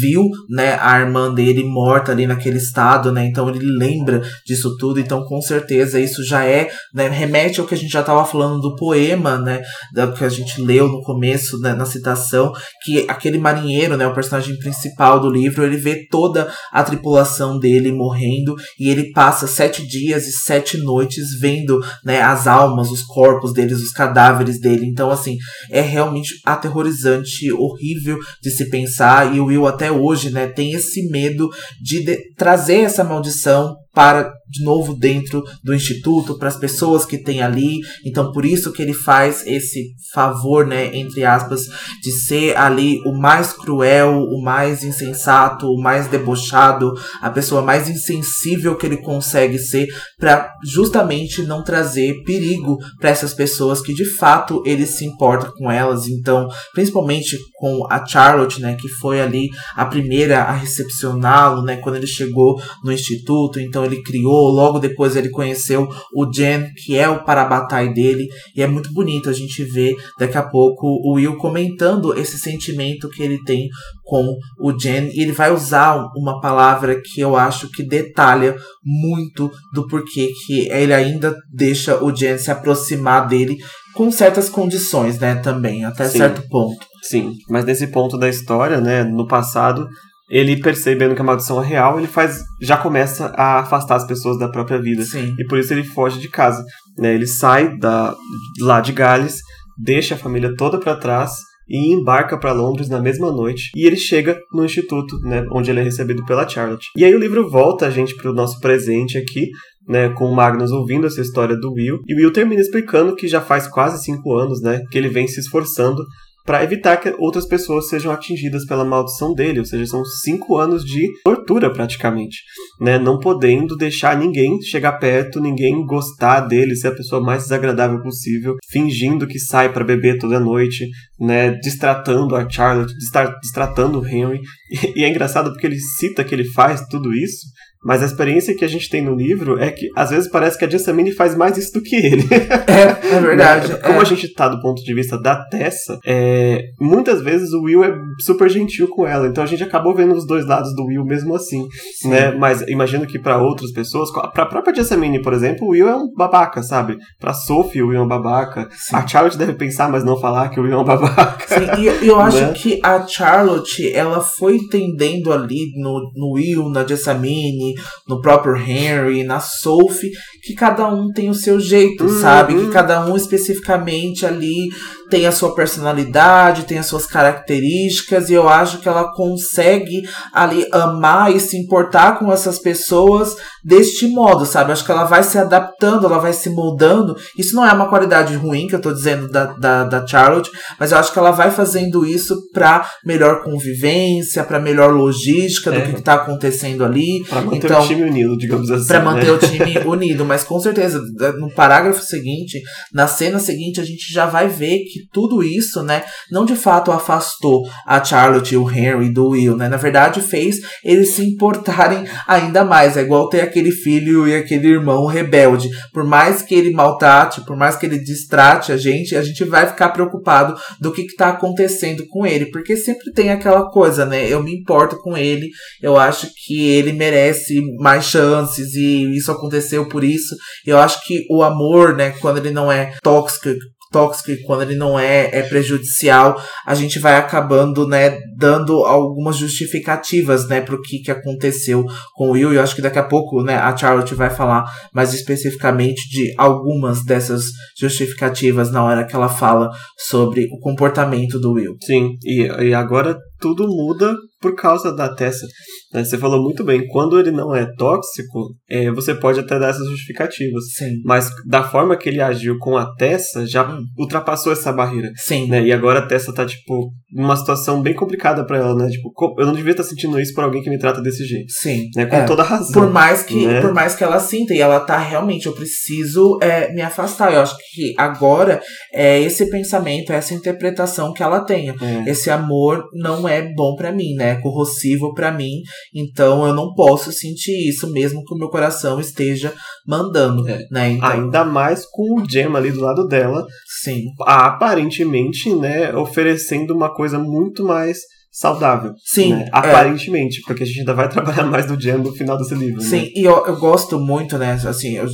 viu, né, a irmã dele morta ali naquele estado, né? Então ele lembra disso tudo. Então com certeza isso já é, né, remete ao que a gente já estava falando do poema, né, da que a gente leu no começo, né, na citação, que aquele marinheiro, né, o personagem principal do livro, ele vê toda a tripulação dele morrendo e ele passa sete dias e sete noites vendo né, as almas, os corpos deles, os cadáveres dele. Então, assim, é realmente aterrorizante, horrível de se pensar. E o Will até hoje né, tem esse medo de, de trazer essa maldição para de novo dentro do instituto para as pessoas que tem ali. Então por isso que ele faz esse favor, né, entre aspas, de ser ali o mais cruel, o mais insensato, o mais debochado, a pessoa mais insensível que ele consegue ser para justamente não trazer perigo para essas pessoas que de fato ele se importa com elas. Então, principalmente com a Charlotte, né, que foi ali a primeira a recepcioná-lo, né, quando ele chegou no instituto. Então ele criou, logo depois ele conheceu o Jen, que é o parabatai dele, e é muito bonito a gente ver daqui a pouco o Will comentando esse sentimento que ele tem com o Jen, e ele vai usar uma palavra que eu acho que detalha muito do porquê que ele ainda deixa o Jen se aproximar dele com certas condições, né, também, até Sim. certo ponto. Sim, mas nesse ponto da história, né, no passado, ele percebendo que a maldição é real, ele faz, já começa a afastar as pessoas da própria vida. Sim. E por isso ele foge de casa. Né? Ele sai da, lá de Gales, deixa a família toda para trás e embarca para Londres na mesma noite. E ele chega no instituto, né, onde ele é recebido pela Charlotte. E aí o livro volta a gente para o nosso presente aqui, né, com o Magnus ouvindo essa história do Will. E o Will termina explicando que já faz quase cinco anos, né, que ele vem se esforçando para evitar que outras pessoas sejam atingidas pela maldição dele, ou seja, são cinco anos de tortura praticamente, né? Não podendo deixar ninguém chegar perto, ninguém gostar dele, ser a pessoa mais desagradável possível, fingindo que sai para beber toda noite, né? Distratando a Charlotte, distratando o Henry. E, e é engraçado porque ele cita que ele faz tudo isso mas a experiência que a gente tem no livro é que às vezes parece que a Jessamine faz mais isso do que ele. É, é verdade. Né? Como é. a gente tá do ponto de vista da Tessa, é, muitas vezes o Will é super gentil com ela. Então a gente acabou vendo os dois lados do Will mesmo assim. Sim. Né? Mas imagino que para outras pessoas, pra própria Jessamine, por exemplo, o Will é um babaca, sabe? Pra Sophie, o Will é um babaca. Sim. A Charlotte deve pensar, mas não falar que o Will é um babaca. Sim, e eu acho né? que a Charlotte, ela foi entendendo ali no, no Will, na Jessamine, no próprio Henry, na Sophie, que cada um tem o seu jeito, uhum. sabe? Que cada um especificamente ali tem a sua personalidade, tem as suas características, e eu acho que ela consegue ali amar e se importar com essas pessoas deste modo, sabe? Acho que ela vai se adaptando, ela vai se moldando. Isso não é uma qualidade ruim que eu tô dizendo da, da, da Charlotte, mas eu acho que ela vai fazendo isso pra melhor convivência, pra melhor logística do é. que, que tá acontecendo ali. Pra manter então, o time unido, digamos assim. Pra manter né? o time unido, mas com certeza, no parágrafo seguinte, na cena seguinte, a gente já vai ver que que tudo isso, né, não de fato afastou a Charlotte e o Henry do Will, né? Na verdade, fez eles se importarem ainda mais. É igual ter aquele filho e aquele irmão rebelde. Por mais que ele maltrate, por mais que ele distrate a gente, a gente vai ficar preocupado do que, está acontecendo com ele. Porque sempre tem aquela coisa, né? Eu me importo com ele, eu acho que ele merece mais chances e isso aconteceu por isso. Eu acho que o amor, né, quando ele não é tóxico, tóxico e quando ele não é, é prejudicial, a gente vai acabando, né, dando algumas justificativas, né, pro que, que aconteceu com o Will. E eu acho que daqui a pouco, né, a Charlotte vai falar mais especificamente de algumas dessas justificativas na hora que ela fala sobre o comportamento do Will. Sim, e, e agora tudo muda por causa da Tessa. Né? Você falou muito bem, quando ele não é tóxico, é, você pode até dar essas justificativas. Sim. Mas da forma que ele agiu com a Tessa, já hum. ultrapassou essa barreira. Sim. Né? E agora a Tessa tá, tipo, numa situação bem complicada para ela, né? Tipo, eu não devia estar tá sentindo isso por alguém que me trata desse jeito. Sim. Né? Com é. toda razão. Por mais que, né? por mais que ela sinta, e ela tá realmente, eu preciso é, me afastar. Eu acho que agora é esse pensamento, essa interpretação que ela tenha. É. Esse amor não é bom para mim, né? né, corrosivo para mim, então eu não posso sentir isso mesmo que o meu coração esteja mandando, é. né? Então... Ainda mais com o Gem ali do lado dela. Sim. Aparentemente, né, oferecendo uma coisa muito mais saudável. Sim. Né? Aparentemente, é. porque a gente ainda vai trabalhar mais no Jam no final desse livro. Sim, né? e eu, eu gosto muito, né? Assim, eu,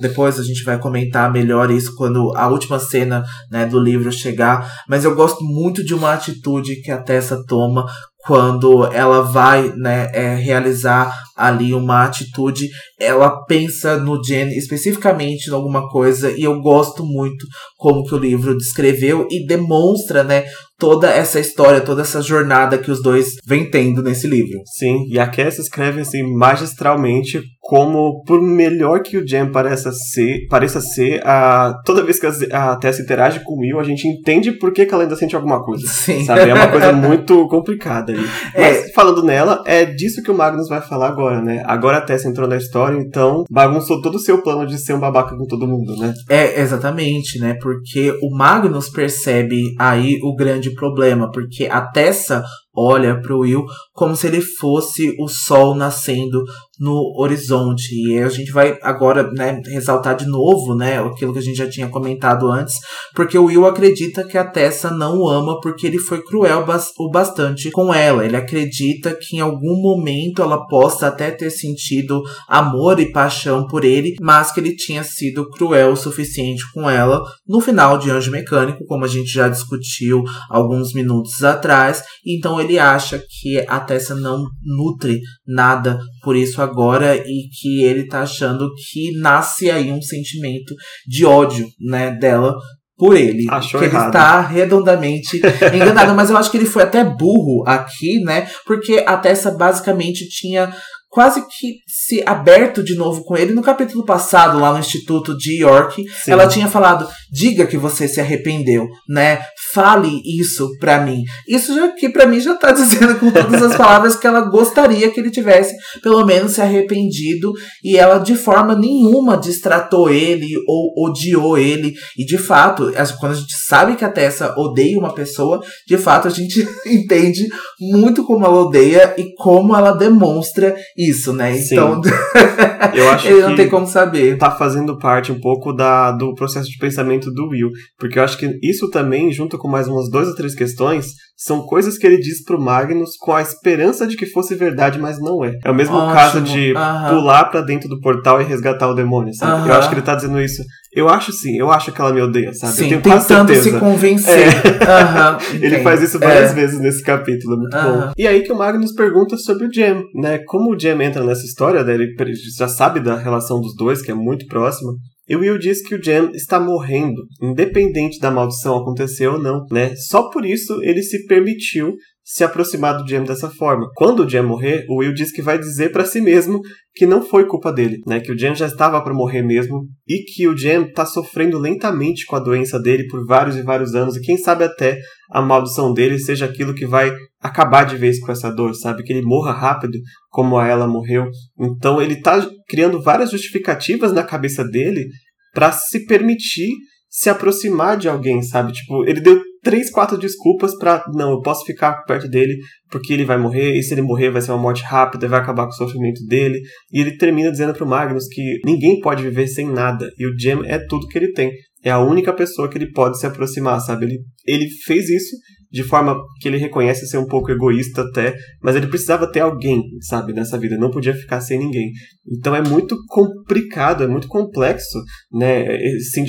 depois a gente vai comentar melhor isso quando a última cena né, do livro chegar. Mas eu gosto muito de uma atitude que a Tessa toma quando ela vai né, é, realizar ali uma atitude, ela pensa no Jen especificamente em alguma coisa e eu gosto muito como que o livro descreveu e demonstra, né, toda essa história, toda essa jornada que os dois vêm tendo nesse livro. Sim, e a Cass escreve assim magistralmente como por melhor que o Jen pareça ser, pareça ser, a, toda vez que a, a Tessa interage com o Will, a gente entende por que, que ela ainda sente alguma coisa. Sim. Sabe? É uma coisa muito complicada ali. É. Mas falando nela, é disso que o Magnus vai falar agora, né? Agora a Tessa entrou na história, então bagunçou todo o seu plano de ser um babaca com todo mundo, né? É, exatamente, né? Porque o Magnus percebe aí o grande problema, porque a Tessa olha para o Will como se ele fosse o sol nascendo no horizonte. E a gente vai agora, né, ressaltar de novo, né, aquilo que a gente já tinha comentado antes, porque o Will acredita que a Tessa não o ama porque ele foi cruel o bastante com ela. Ele acredita que em algum momento ela possa até ter sentido amor e paixão por ele, mas que ele tinha sido cruel o suficiente com ela no final de Anjo Mecânico, como a gente já discutiu alguns minutos atrás. Então ele acha que a Tessa não nutre nada por isso agora e que ele tá achando que nasce aí um sentimento de ódio, né, dela por ele. Achou que errado. ele está redondamente enganado. Mas eu acho que ele foi até burro aqui, né? Porque a Tessa basicamente tinha quase que se aberto de novo com ele. No capítulo passado, lá no Instituto de York, Sim. ela tinha falado: diga que você se arrependeu, né? Fale isso pra mim. Isso já que para mim já tá dizendo com todas as palavras que ela gostaria que ele tivesse pelo menos se arrependido e ela de forma nenhuma distratou ele ou odiou ele. E de fato, quando a gente sabe que a Tessa odeia uma pessoa, de fato a gente entende muito como ela odeia e como ela demonstra isso, né? Sim. Então, eu acho ele não tem como saber. Tá fazendo parte um pouco da, do processo de pensamento do Will, porque eu acho que isso também, junto com mais umas duas ou três questões, são coisas que ele diz pro Magnus com a esperança de que fosse verdade, mas não é. É o mesmo Ótimo. caso de pular para dentro do portal e resgatar o demônio, sabe? Eu acho que ele tá dizendo isso. Eu acho sim, eu acho que ela me odeia, sabe? Sim, eu tenho tentando se convencer. É. ele faz isso várias é. vezes nesse capítulo, é muito bom. E aí que o Magnus pergunta sobre o Jam, né? Como o Jam entra nessa história, né? ele já sabe da relação dos dois, que é muito próxima. E Will diz que o Jam está morrendo, independente da maldição acontecer ou não, né? Só por isso ele se permitiu se aproximar do Jam dessa forma. Quando o Jam morrer, o Will diz que vai dizer para si mesmo que não foi culpa dele, né? Que o Jam já estava para morrer mesmo e que o Jam está sofrendo lentamente com a doença dele por vários e vários anos e quem sabe até a maldição dele seja aquilo que vai acabar de vez com essa dor, sabe? Que ele morra rápido, como a ela morreu. Então ele está criando várias justificativas na cabeça dele para se permitir se aproximar de alguém, sabe? Tipo, ele deu três, quatro desculpas para não, eu posso ficar perto dele porque ele vai morrer, e se ele morrer vai ser uma morte rápida, vai acabar com o sofrimento dele. E ele termina dizendo pro Magnus que ninguém pode viver sem nada, e o Jem é tudo que ele tem. É a única pessoa que ele pode se aproximar, sabe? Ele, ele fez isso de forma que ele reconhece ser um pouco egoísta até, mas ele precisava ter alguém, sabe, nessa vida, não podia ficar sem ninguém. Então é muito complicado, é muito complexo, né, esse,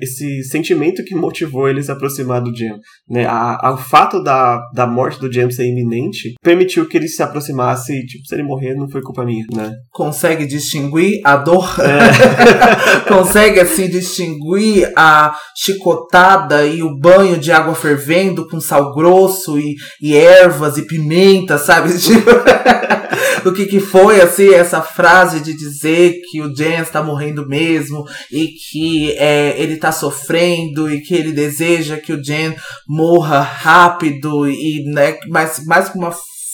esse sentimento que motivou ele se aproximar do Jam, né, a, a, o fato da, da morte do Jam ser iminente permitiu que ele se aproximasse e, tipo, se ele morrer não foi culpa minha, né. Consegue distinguir a dor, é. consegue, assim, distinguir a chicotada e o banho de água fervendo com sal sal grosso e, e ervas e pimenta, sabe? Tipo, o que, que foi, assim, essa frase de dizer que o Jen está morrendo mesmo e que é, ele está sofrendo e que ele deseja que o Jen morra rápido e, né, mais, com uma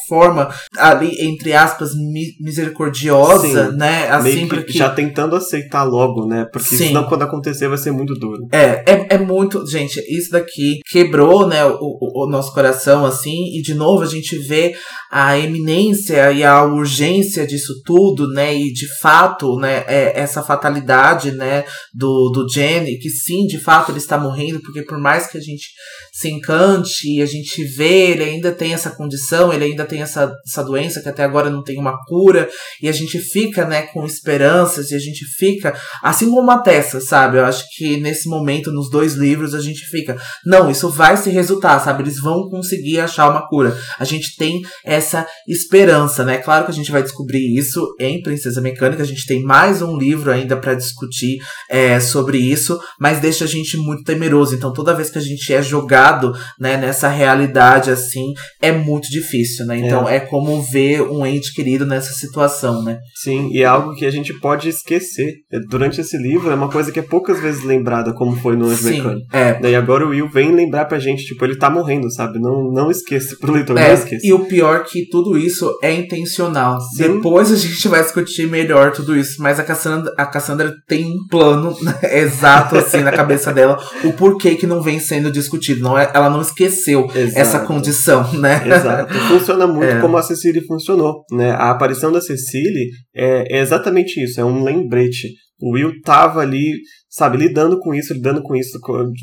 forma ali, entre aspas, mi misericordiosa, Sim, né? Assim, porque... Já tentando aceitar logo, né? Porque Sim. senão quando acontecer vai ser muito duro. É, é, é muito. Gente, isso daqui quebrou, né, o, o, o nosso coração, assim, e de novo a gente vê a eminência e a urgência disso tudo, né? E de fato, né, é essa fatalidade, né, do, do Jenny, que sim, de fato ele está morrendo, porque por mais que a gente se encante e a gente vê, ele ainda tem essa condição, ele ainda tem essa, essa doença que até agora não tem uma cura, e a gente fica, né, com esperanças, e a gente fica, assim como uma Tessa, sabe? Eu acho que nesse momento, nos dois livros, a gente fica, não, isso vai se resultar, sabe? Eles vão conseguir achar uma cura. A gente tem essa esperança, né? Claro que a gente vai descobrir isso em Princesa Mecânica, a gente tem mais um livro ainda para discutir é, sobre isso, mas deixa a gente muito temeroso. Então, toda vez que a gente é jogado né, nessa realidade assim, é muito difícil, né? Então é. é como ver um ente querido nessa situação, né? Sim, e é algo que a gente pode esquecer. Durante esse livro é uma coisa que é poucas vezes lembrada, como foi no Anjo Mecânico. É. Daí agora o Will vem lembrar pra gente, tipo, ele tá morrendo, sabe? Não, não esqueça, pro leitor, é, não esqueça. E o pior é que tudo isso é intencional. Sim. Depois a gente vai discutir melhor tudo isso, mas a Cassandra, a Cassandra tem um plano né, exato assim na cabeça dela, o porquê que não vem sendo discutido. Não é, ela não esqueceu Exato. essa condição, né? Exato. Funciona muito é. como a Cecily funcionou, né? A aparição da Cecily é, é exatamente isso, é um lembrete. O Will tava ali, sabe, lidando com isso, lidando com isso,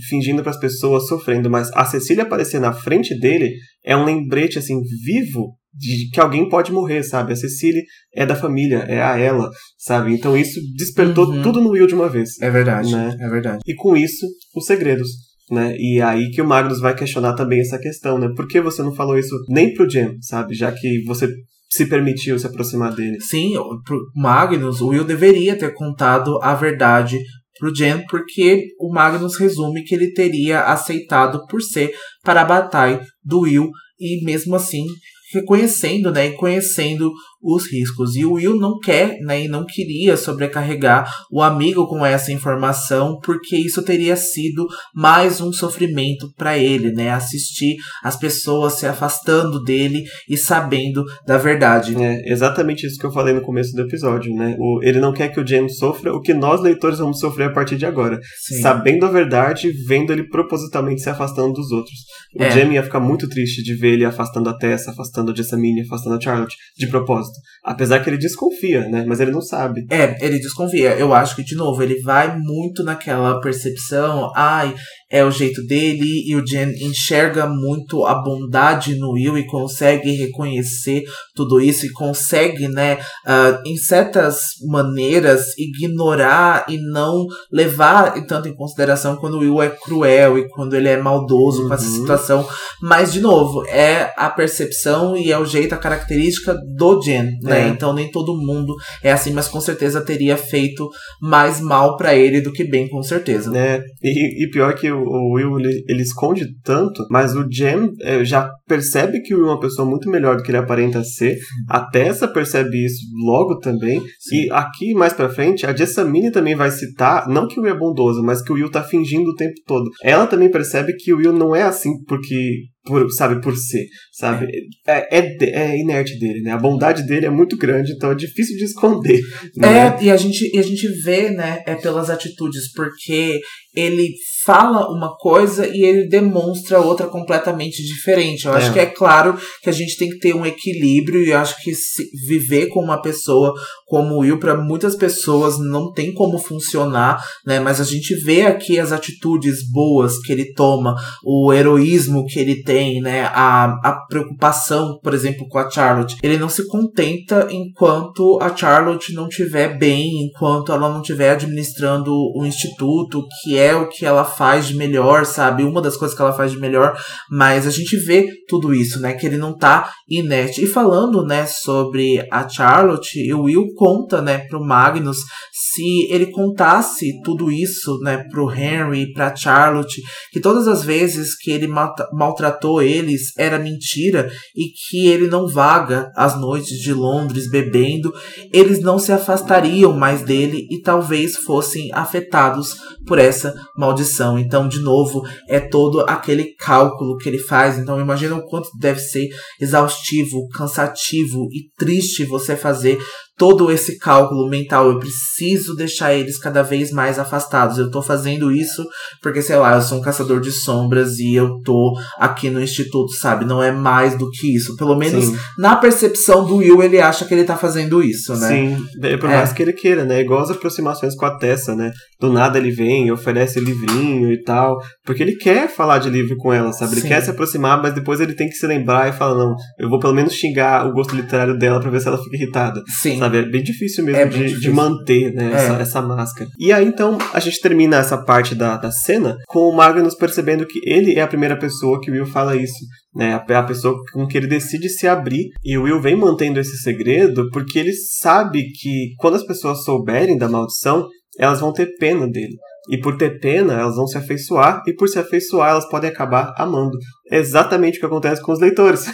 fingindo para as pessoas, sofrendo, mas a Cecília aparecer na frente dele é um lembrete assim vivo de que alguém pode morrer, sabe? A Cecily é da família, é a ela, sabe? Então isso despertou uhum. tudo no Will de uma vez. É verdade, né? é verdade. E com isso, os segredos né? E aí que o Magnus vai questionar também essa questão, né? Por que você não falou isso nem pro Jem, sabe? Já que você se permitiu se aproximar dele. Sim, pro Magnus, o Will deveria ter contado a verdade pro Jen, porque o Magnus resume que ele teria aceitado por ser para a batalha do Will e mesmo assim reconhecendo, né, e conhecendo os riscos. E o Will não quer, né, e não queria sobrecarregar o amigo com essa informação, porque isso teria sido mais um sofrimento para ele, né, assistir as pessoas se afastando dele e sabendo da verdade. É exatamente isso que eu falei no começo do episódio, né? O, ele não quer que o James sofra o que nós leitores vamos sofrer a partir de agora, Sim. sabendo a verdade, vendo ele propositalmente se afastando dos outros. O é. Jamie ia ficar muito triste de ver ele afastando a Tessa, afastando a Jessamine, afastando a Charlotte, de propósito. Apesar que ele desconfia, né? Mas ele não sabe. É, ele desconfia. Eu acho que, de novo, ele vai muito naquela percepção. Ai, é o jeito dele e o Jen enxerga muito a bondade no Will e consegue reconhecer tudo isso e consegue, né, uh, em certas maneiras ignorar e não levar tanto em consideração quando o Will é cruel e quando ele é maldoso uhum. com essa uhum. situação. Mas, de novo, é a percepção e é o jeito, a característica do Jen, né? É. Então nem todo mundo é assim, mas com certeza teria feito mais mal para ele do que bem, com certeza. É, e, e pior que o o Will ele, ele esconde tanto, mas o Jem é, já percebe que o Will é uma pessoa muito melhor do que ele aparenta ser. A Tessa percebe isso logo também. Sim. E aqui mais pra frente, a Jessamine também vai citar, não que o Will é bondoso, mas que o Will tá fingindo o tempo todo. Ela também percebe que o Will não é assim porque por, sabe, por ser, sabe? É, é, é, inerte dele, né? A bondade dele é muito grande, então é difícil de esconder. Né? É, e a gente, e a gente vê, né, é pelas atitudes, porque ele fala uma coisa e ele demonstra outra completamente diferente. Eu é. acho que é claro que a gente tem que ter um equilíbrio e eu acho que viver com uma pessoa como o Will, para muitas pessoas não tem como funcionar, né? Mas a gente vê aqui as atitudes boas que ele toma, o heroísmo que ele tem, né? A, a preocupação, por exemplo, com a Charlotte. Ele não se contenta enquanto a Charlotte não estiver bem, enquanto ela não estiver administrando o instituto, que é o que ela faz de melhor, sabe? Uma das coisas que ela faz de melhor, mas a gente vê tudo isso, né? Que ele não tá inerte. E falando, né, sobre a Charlotte, o Will conta, né, pro Magnus se ele contasse tudo isso, né, pro Henry, pra Charlotte, que todas as vezes que ele maltratou eles era mentira e que ele não vaga as noites de Londres bebendo, eles não se afastariam mais dele e talvez fossem afetados por essa maldição. Então, de novo, é todo aquele cálculo que ele faz. Então, imagina o quanto deve ser exaustivo, cansativo e triste você fazer todo esse cálculo mental. Eu preciso deixar eles cada vez mais afastados. Eu tô fazendo isso porque, sei lá, eu sou um caçador de sombras e eu tô aqui no instituto, sabe? Não é mais do que isso. Pelo menos Sim. na percepção do Will, ele acha que ele tá fazendo isso, né? Sim, é por mais é. que ele queira, né? Igual as aproximações com a Tessa, né? Do nada ele vem e oferece livrinho e tal. Porque ele quer falar de livro com ela, sabe? Ele Sim. quer se aproximar, mas depois ele tem que se lembrar e falar: não, eu vou pelo menos xingar o gosto literário dela pra ver se ela fica irritada. Sim. Sabe? Sabe? É bem difícil mesmo é de, difícil. de, manter né, é. essa, essa, máscara. E aí, então, a gente termina essa parte da, da cena com o Magnus percebendo que ele é a primeira pessoa que o Will fala isso. Né, a pessoa com que ele decide se abrir. E o Will vem mantendo esse segredo porque ele sabe que quando as pessoas souberem da maldição, elas vão ter pena dele. E por ter pena, elas vão se afeiçoar, e por se afeiçoar, elas podem acabar amando exatamente o que acontece com os leitores.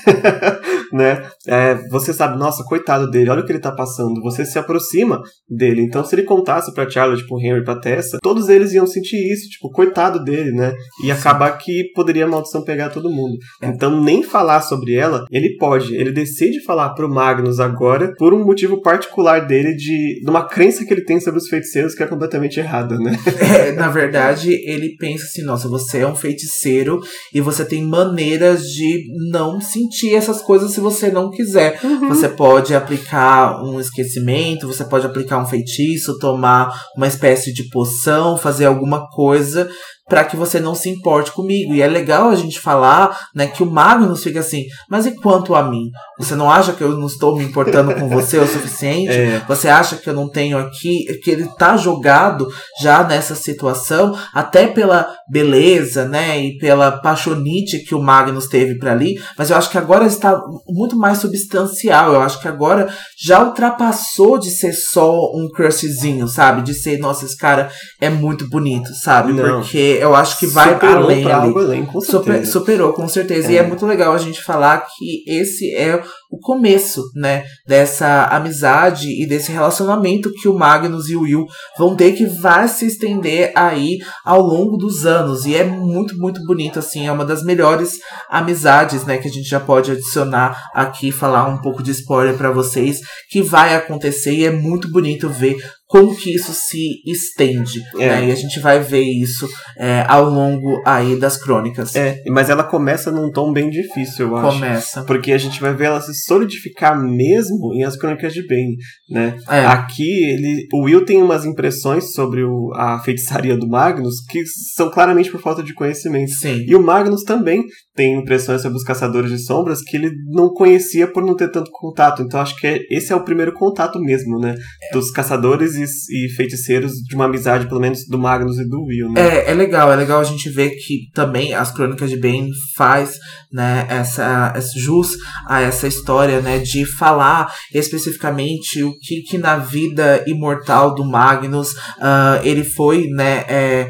né? É, você sabe, nossa, coitado dele, olha o que ele tá passando. Você se aproxima dele. Então, se ele contasse pra Charlotte, pro Henry, pra Tessa, todos eles iam sentir isso, tipo, coitado dele, né? E acabar que poderia a maldição pegar todo mundo. É. Então, nem falar sobre ela, ele pode. Ele decide falar pro Magnus agora por um motivo particular dele de, de uma crença que ele tem sobre os feiticeiros que é completamente errada, né? É, na verdade, ele pensa assim, nossa, você é um feiticeiro e você tem maneiras de não sentir essas coisas se você não quiser. Uhum. Você pode aplicar um esquecimento, você pode aplicar um feitiço, tomar uma espécie de poção, fazer alguma coisa para que você não se importe comigo. E é legal a gente falar, né, que o Magnus fica assim, mas e quanto a mim? Você não acha que eu não estou me importando com você o suficiente? É. Você acha que eu não tenho aqui, que ele tá jogado já nessa situação, até pela beleza, né, e pela paixonite que o Magnus teve para ali, mas eu acho que agora está muito mais substancial. Eu acho que agora já ultrapassou de ser só um crushzinho, sabe? De ser, nossa, esse cara é muito bonito, sabe? Não. Porque eu acho que vai superou além ali. além, com Super, superou, com certeza. É. E é muito legal a gente falar que esse é o começo, né, dessa amizade e desse relacionamento que o Magnus e o Will vão ter que vai se estender aí ao longo dos anos. E é muito, muito bonito, assim, é uma das melhores amizades, né, que a gente já pode adicionar aqui, falar um pouco de spoiler para vocês, que vai acontecer e é muito bonito ver como que isso se estende, é. né? E a gente vai ver isso é, ao longo aí das crônicas. É, mas ela começa num tom bem difícil, eu acho. Começa. Porque a gente vai ver ela se solidificar mesmo em As Crônicas de Bane, né? É. Aqui, ele, o Will tem umas impressões sobre o, a feitiçaria do Magnus que são claramente por falta de conhecimento. Sim. E o Magnus também tem impressões sobre os Caçadores de Sombras que ele não conhecia por não ter tanto contato. Então acho que é, esse é o primeiro contato mesmo, né? Dos caçadores e, feiticeiros de uma amizade, pelo menos do Magnus e do Will, né? É, é legal, é legal a gente ver que também as Crônicas de Bane faz, né, essa, essa jus a essa história, né, de falar especificamente o que que na vida imortal do Magnus uh, ele foi, né, é,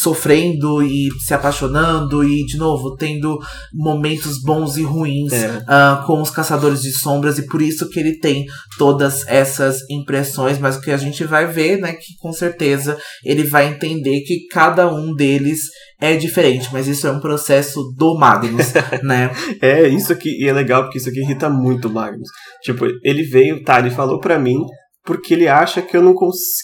sofrendo e se apaixonando e, de novo, tendo momentos bons e ruins é. uh, com os Caçadores de Sombras e por isso que ele tem todas essas impressões, mas o que a gente vai ver, né, que com certeza ele vai entender que cada um deles é diferente, mas isso é um processo do Magnus, né? É, isso aqui, e é legal porque isso aqui irrita muito o Magnus. Tipo, ele veio, tá, ele falou para mim porque ele acha que eu não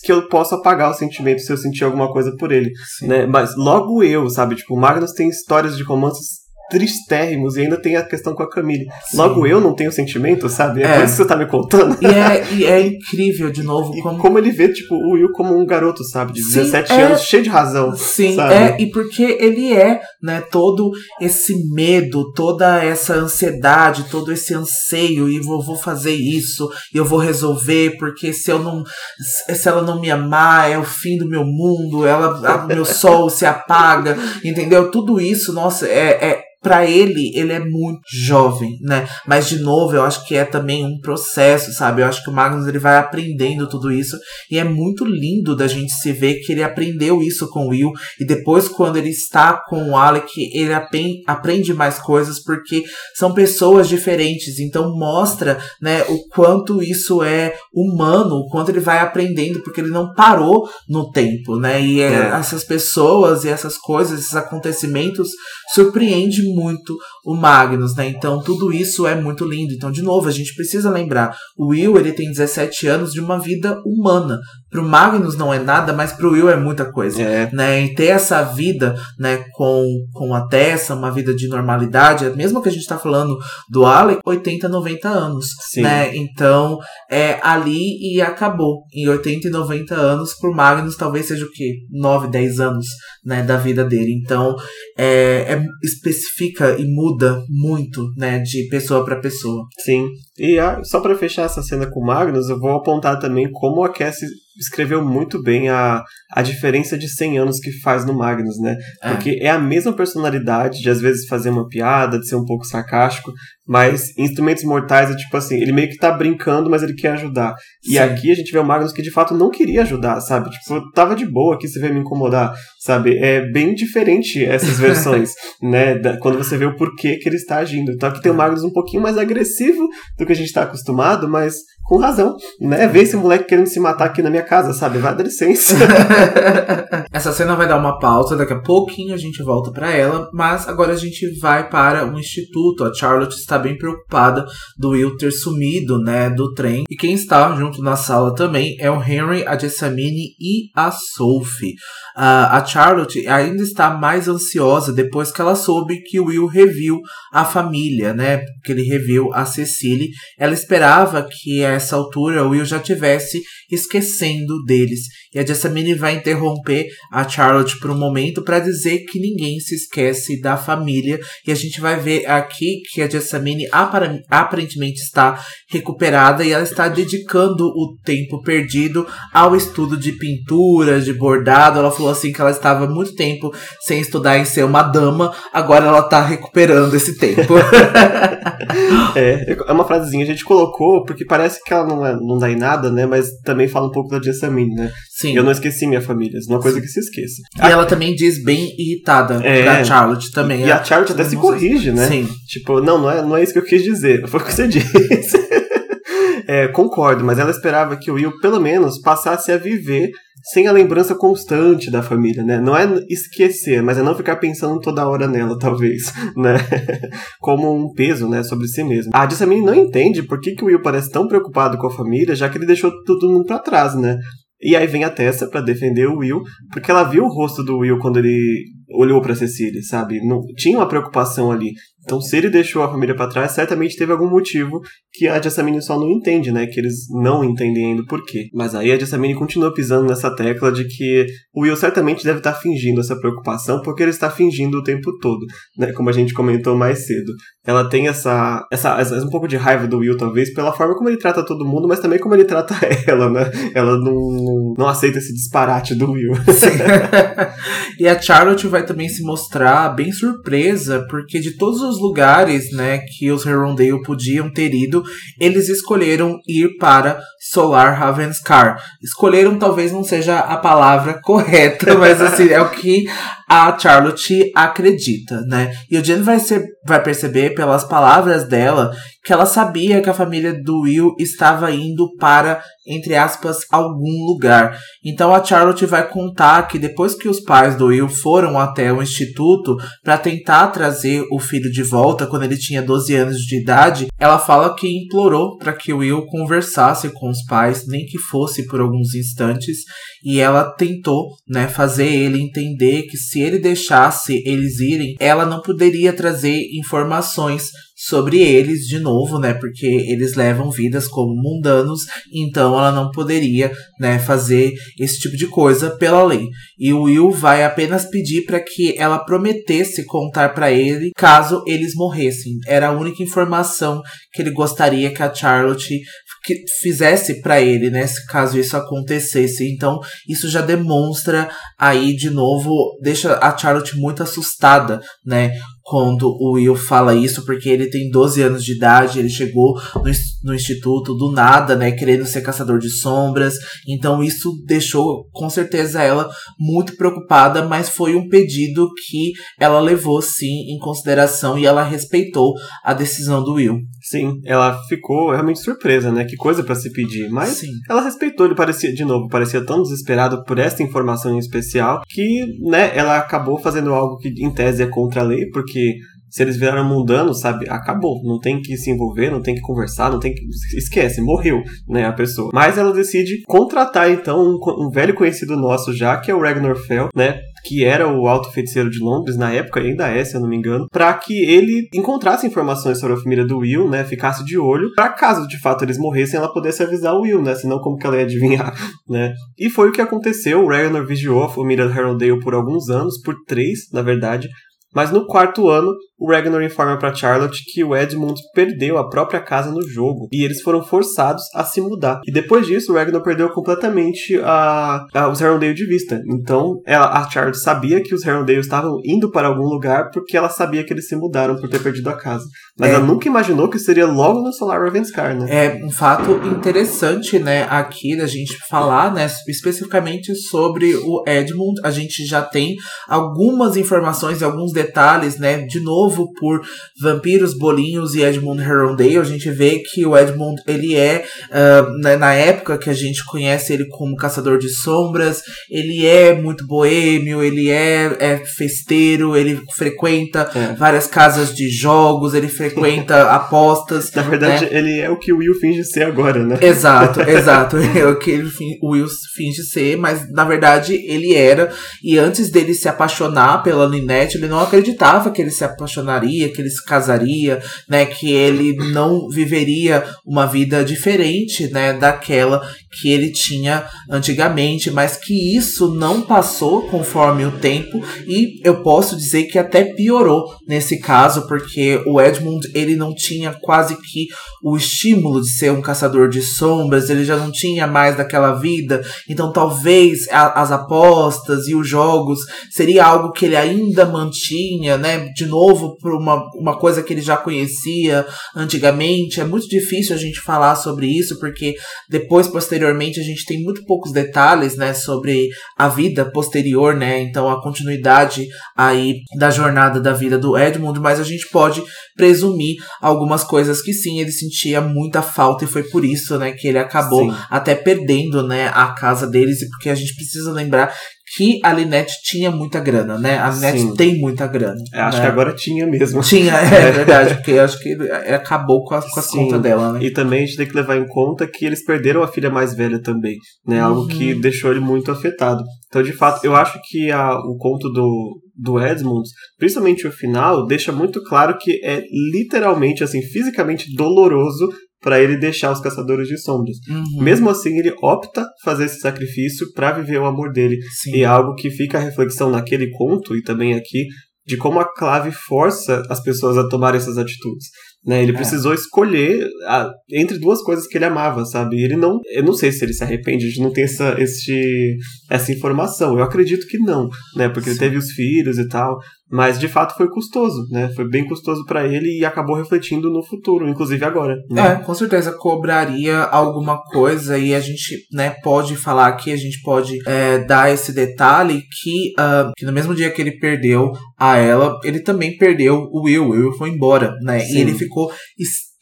que eu posso apagar o sentimento se eu sentir alguma coisa por ele, Sim. né? Mas logo eu, sabe? Tipo, o Magnus tem histórias de romances tristérrimos e ainda tem a questão com a Camille. Sim. Logo eu não tenho sentimento, sabe? É, é. por isso que você tá me contando. E é, e é incrível, de novo, e como... como ele vê, tipo, o Will como um garoto, sabe? De Sim, 17 é... anos, cheio de razão. Sim, sabe? é, e porque ele é, né, todo esse medo, toda essa ansiedade, todo esse anseio, e vou, vou fazer isso, e eu vou resolver, porque se eu não. Se ela não me amar, é o fim do meu mundo, ela, meu sol se apaga, entendeu? Tudo isso, nossa, é, é para ele, ele é muito jovem, né? Mas de novo, eu acho que é também um processo, sabe? Eu acho que o Magnus ele vai aprendendo tudo isso e é muito lindo da gente se ver que ele aprendeu isso com o Will e depois quando ele está com o Alec, ele aprende mais coisas porque são pessoas diferentes, então mostra, né, o quanto isso é humano, o quanto ele vai aprendendo porque ele não parou no tempo, né? E é, é. essas pessoas e essas coisas, esses acontecimentos surpreende muito o Magnus, né? Então tudo isso é muito lindo. Então, de novo, a gente precisa lembrar, o Will ele tem 17 anos de uma vida humana. Pro Magnus não é nada, mas pro Will é muita coisa, é. né? E ter essa vida, né, com, com a Tessa, uma vida de normalidade, mesmo que a gente tá falando do Alec, 80, 90 anos, Sim. né? Então, é ali e acabou. Em 80 e 90 anos, pro Magnus talvez seja o quê? 9, 10 anos, né, da vida dele. Então, é, é especifica e muda muito, né, de pessoa para pessoa. Sim. E ah, só para fechar essa cena com o Magnus, eu vou apontar também como a Cassie escreveu muito bem a, a diferença de 100 anos que faz no Magnus, né? É. Porque é a mesma personalidade de às vezes fazer uma piada, de ser um pouco sarcástico, mas Instrumentos Mortais é tipo assim, ele meio que tá brincando, mas ele quer ajudar. E Sim. aqui a gente vê o Magnus que de fato não queria ajudar, sabe? Tipo, tava de boa aqui, você veio me incomodar, sabe? É bem diferente essas versões, né? Da, quando você vê o porquê que ele está agindo. Então aqui tem o Magnus um pouquinho mais agressivo do que a gente tá acostumado, mas com razão, né? Ver esse moleque querendo se matar aqui na minha casa, sabe? Vai dar licença. Essa cena vai dar uma pausa, daqui a pouquinho a gente volta para ela, mas agora a gente vai para o instituto. A Charlotte está bem preocupada do Will ter sumido, né, do trem. E quem está junto na sala também é o Henry, a Jessamine e a Sophie. Uh, a Charlotte ainda está mais ansiosa depois que ela soube que o Will reviu a família, né? Que ele reviu a Cecily. Ela esperava que a essa altura o Will já tivesse esquecendo deles. E a Jessamine vai interromper a Charlotte por um momento para dizer que ninguém se esquece da família. E a gente vai ver aqui que a Jessamine aparentemente está recuperada e ela está dedicando o tempo perdido ao estudo de pintura, de bordado. Ela falou assim que ela estava muito tempo sem estudar em ser uma dama, agora ela está recuperando esse tempo. é, é uma frasezinha a gente colocou porque parece que ela não, é, não dá em nada, né? Mas também fala um pouco da Jessamine, né? Sim. Eu não esqueci minha família, isso é uma coisa que se esqueça. E ela também diz bem irritada é, pra Charlotte também. E, a Charlotte até se corrige, né? Sim. Tipo, não, não é, não é isso que eu quis dizer, foi o que você disse. é, concordo, mas ela esperava que o Will, pelo menos, passasse a viver sem a lembrança constante da família, né? Não é esquecer, mas é não ficar pensando toda hora nela, talvez, né? Como um peso, né, sobre si mesmo. A Jessamine não entende por que, que o Will parece tão preocupado com a família, já que ele deixou todo mundo pra trás, né? E aí vem a Tessa para defender o Will, porque ela viu o rosto do Will quando ele olhou para Cecília, sabe? Não tinha uma preocupação ali. Então, se ele deixou a família para trás, certamente teve algum motivo que a Jessamine só não entende, né? Que eles não entendem ainda por quê. Mas aí a Jessamine continua pisando nessa tecla de que o Will certamente deve estar tá fingindo essa preocupação, porque ele está fingindo o tempo todo, né? Como a gente comentou mais cedo. Ela tem essa, essa, essa um pouco de raiva do Will, talvez, pela forma como ele trata todo mundo, mas também como ele trata ela, né? Ela não, não aceita esse disparate do Will. E a Charlotte vai também se mostrar bem surpresa, porque de todos os lugares, né, que os Herondale podiam ter ido, eles escolheram ir para Solar Ravenscar. Escolheram talvez não seja a palavra correta, mas assim, é o que a Charlotte acredita, né? E o Jen vai, ser, vai perceber pelas palavras dela que ela sabia que a família do Will estava indo para, entre aspas, algum lugar. Então a Charlotte vai contar que depois que os pais do Will foram até o instituto para tentar trazer o filho de volta quando ele tinha 12 anos de idade, ela fala que implorou para que o Will conversasse com os pais, nem que fosse por alguns instantes, e ela tentou, né, fazer ele entender que se ele deixasse eles irem, ela não poderia trazer informações sobre eles de novo, né? Porque eles levam vidas como mundanos, então ela não poderia, né, fazer esse tipo de coisa pela lei. E o Will vai apenas pedir para que ela prometesse contar para ele caso eles morressem. Era a única informação que ele gostaria que a Charlotte que fizesse para ele, né, se caso isso acontecesse. Então, isso já demonstra aí de novo, deixa a Charlotte muito assustada, né, quando o Will fala isso, porque ele tem 12 anos de idade, ele chegou no, no instituto do nada, né, querendo ser caçador de sombras. Então isso deixou com certeza ela muito preocupada, mas foi um pedido que ela levou sim em consideração e ela respeitou a decisão do Will. Sim, ela ficou realmente surpresa, né? Que coisa para se pedir, mas sim. ela respeitou, ele parecia de novo, parecia tão desesperado por essa informação em especial que, né, ela acabou fazendo algo que em tese é contra a lei, porque porque se eles viraram mundanos, sabe, acabou. Não tem que se envolver, não tem que conversar, não tem que. Esquece, morreu, né, a pessoa. Mas ela decide contratar, então, um, um velho conhecido nosso já, que é o Ragnar Fell, né? que era o alto feiticeiro de Londres na época, ainda é, se eu não me engano, para que ele encontrasse informações sobre a família do Will, né, ficasse de olho, para caso de fato eles morressem, ela pudesse avisar o Will, né, senão como que ela ia adivinhar, né? E foi o que aconteceu, o Ragnar vigiou a família Harrowdale por alguns anos, por três, na verdade, mas no quarto ano, o Ragnar informa para Charlotte que o Edmund perdeu a própria casa no jogo e eles foram forçados a se mudar. E depois disso, o Ragnar perdeu completamente a, a, os Herondale de vista. Então, ela, a Charlotte sabia que os Herondale estavam indo para algum lugar porque ela sabia que eles se mudaram por ter perdido a casa. Mas é. ela nunca imaginou que seria logo no Solar Ravenscar, né? É um fato interessante, né, aqui da gente falar, né, especificamente sobre o Edmund. A gente já tem algumas informações e alguns detalhes, né, de novo por Vampiros, Bolinhos e Edmund Herondale. A gente vê que o Edmund, ele é, uh, na época que a gente conhece ele como Caçador de Sombras, ele é muito boêmio, ele é, é festeiro, ele frequenta é. várias casas de jogos, ele frequenta apostas. Na verdade, né? ele é o que o Will finge ser agora, né? Exato, exato. É o que ele, o Will finge ser, mas na verdade ele era. E antes dele se apaixonar pela Ninette, ele não acreditava que ele se apaixonaria, que ele se casaria, né? Que ele não viveria uma vida diferente, né? Daquela que ele tinha antigamente, mas que isso não passou conforme o tempo e eu posso dizer que até piorou nesse caso, porque o Edmund ele não tinha quase que o estímulo de ser um caçador de sombras, ele já não tinha mais daquela vida, então talvez a, as apostas e os jogos seria algo que ele ainda mantinha, né? De novo, por uma, uma coisa que ele já conhecia antigamente. É muito difícil a gente falar sobre isso, porque depois, posteriormente, a gente tem muito poucos detalhes, né? Sobre a vida posterior, né? Então a continuidade aí da jornada da vida do Edmund, mas a gente pode presumir algumas coisas que sim, ele sentia muita falta e foi por isso, né, que ele acabou sim. até perdendo, né, a casa deles e porque a gente precisa lembrar que a Linette tinha muita grana, né? A Linette Sim. tem muita grana. É, acho né? que agora tinha mesmo. Tinha, é, é verdade, porque acho que acabou com, a, com as contas dela, né? E também a gente tem que levar em conta que eles perderam a filha mais velha também, né? Algo uhum. que deixou ele muito afetado. Então, de fato, eu acho que a, o conto do, do Edmund, principalmente o final, deixa muito claro que é literalmente, assim, fisicamente doloroso para ele deixar os caçadores de sombras. Uhum. Mesmo assim, ele opta fazer esse sacrifício para viver o amor dele. Sim. E é algo que fica a reflexão naquele conto e também aqui de como a clave força as pessoas a tomarem essas atitudes. Né? Ele é. precisou escolher a, entre duas coisas que ele amava, sabe? Ele não. Eu não sei se ele se arrepende de não ter essa, esse, essa informação. Eu acredito que não, né? Porque Sim. ele teve os filhos e tal. Mas de fato foi custoso, né? Foi bem custoso para ele e acabou refletindo no futuro, inclusive agora. Né? É, com certeza cobraria alguma coisa e a gente, né, pode falar aqui, a gente pode é, dar esse detalhe que, uh, que no mesmo dia que ele perdeu a ela, ele também perdeu o Will. O Will foi embora, né? Sim. E ele ficou extremamente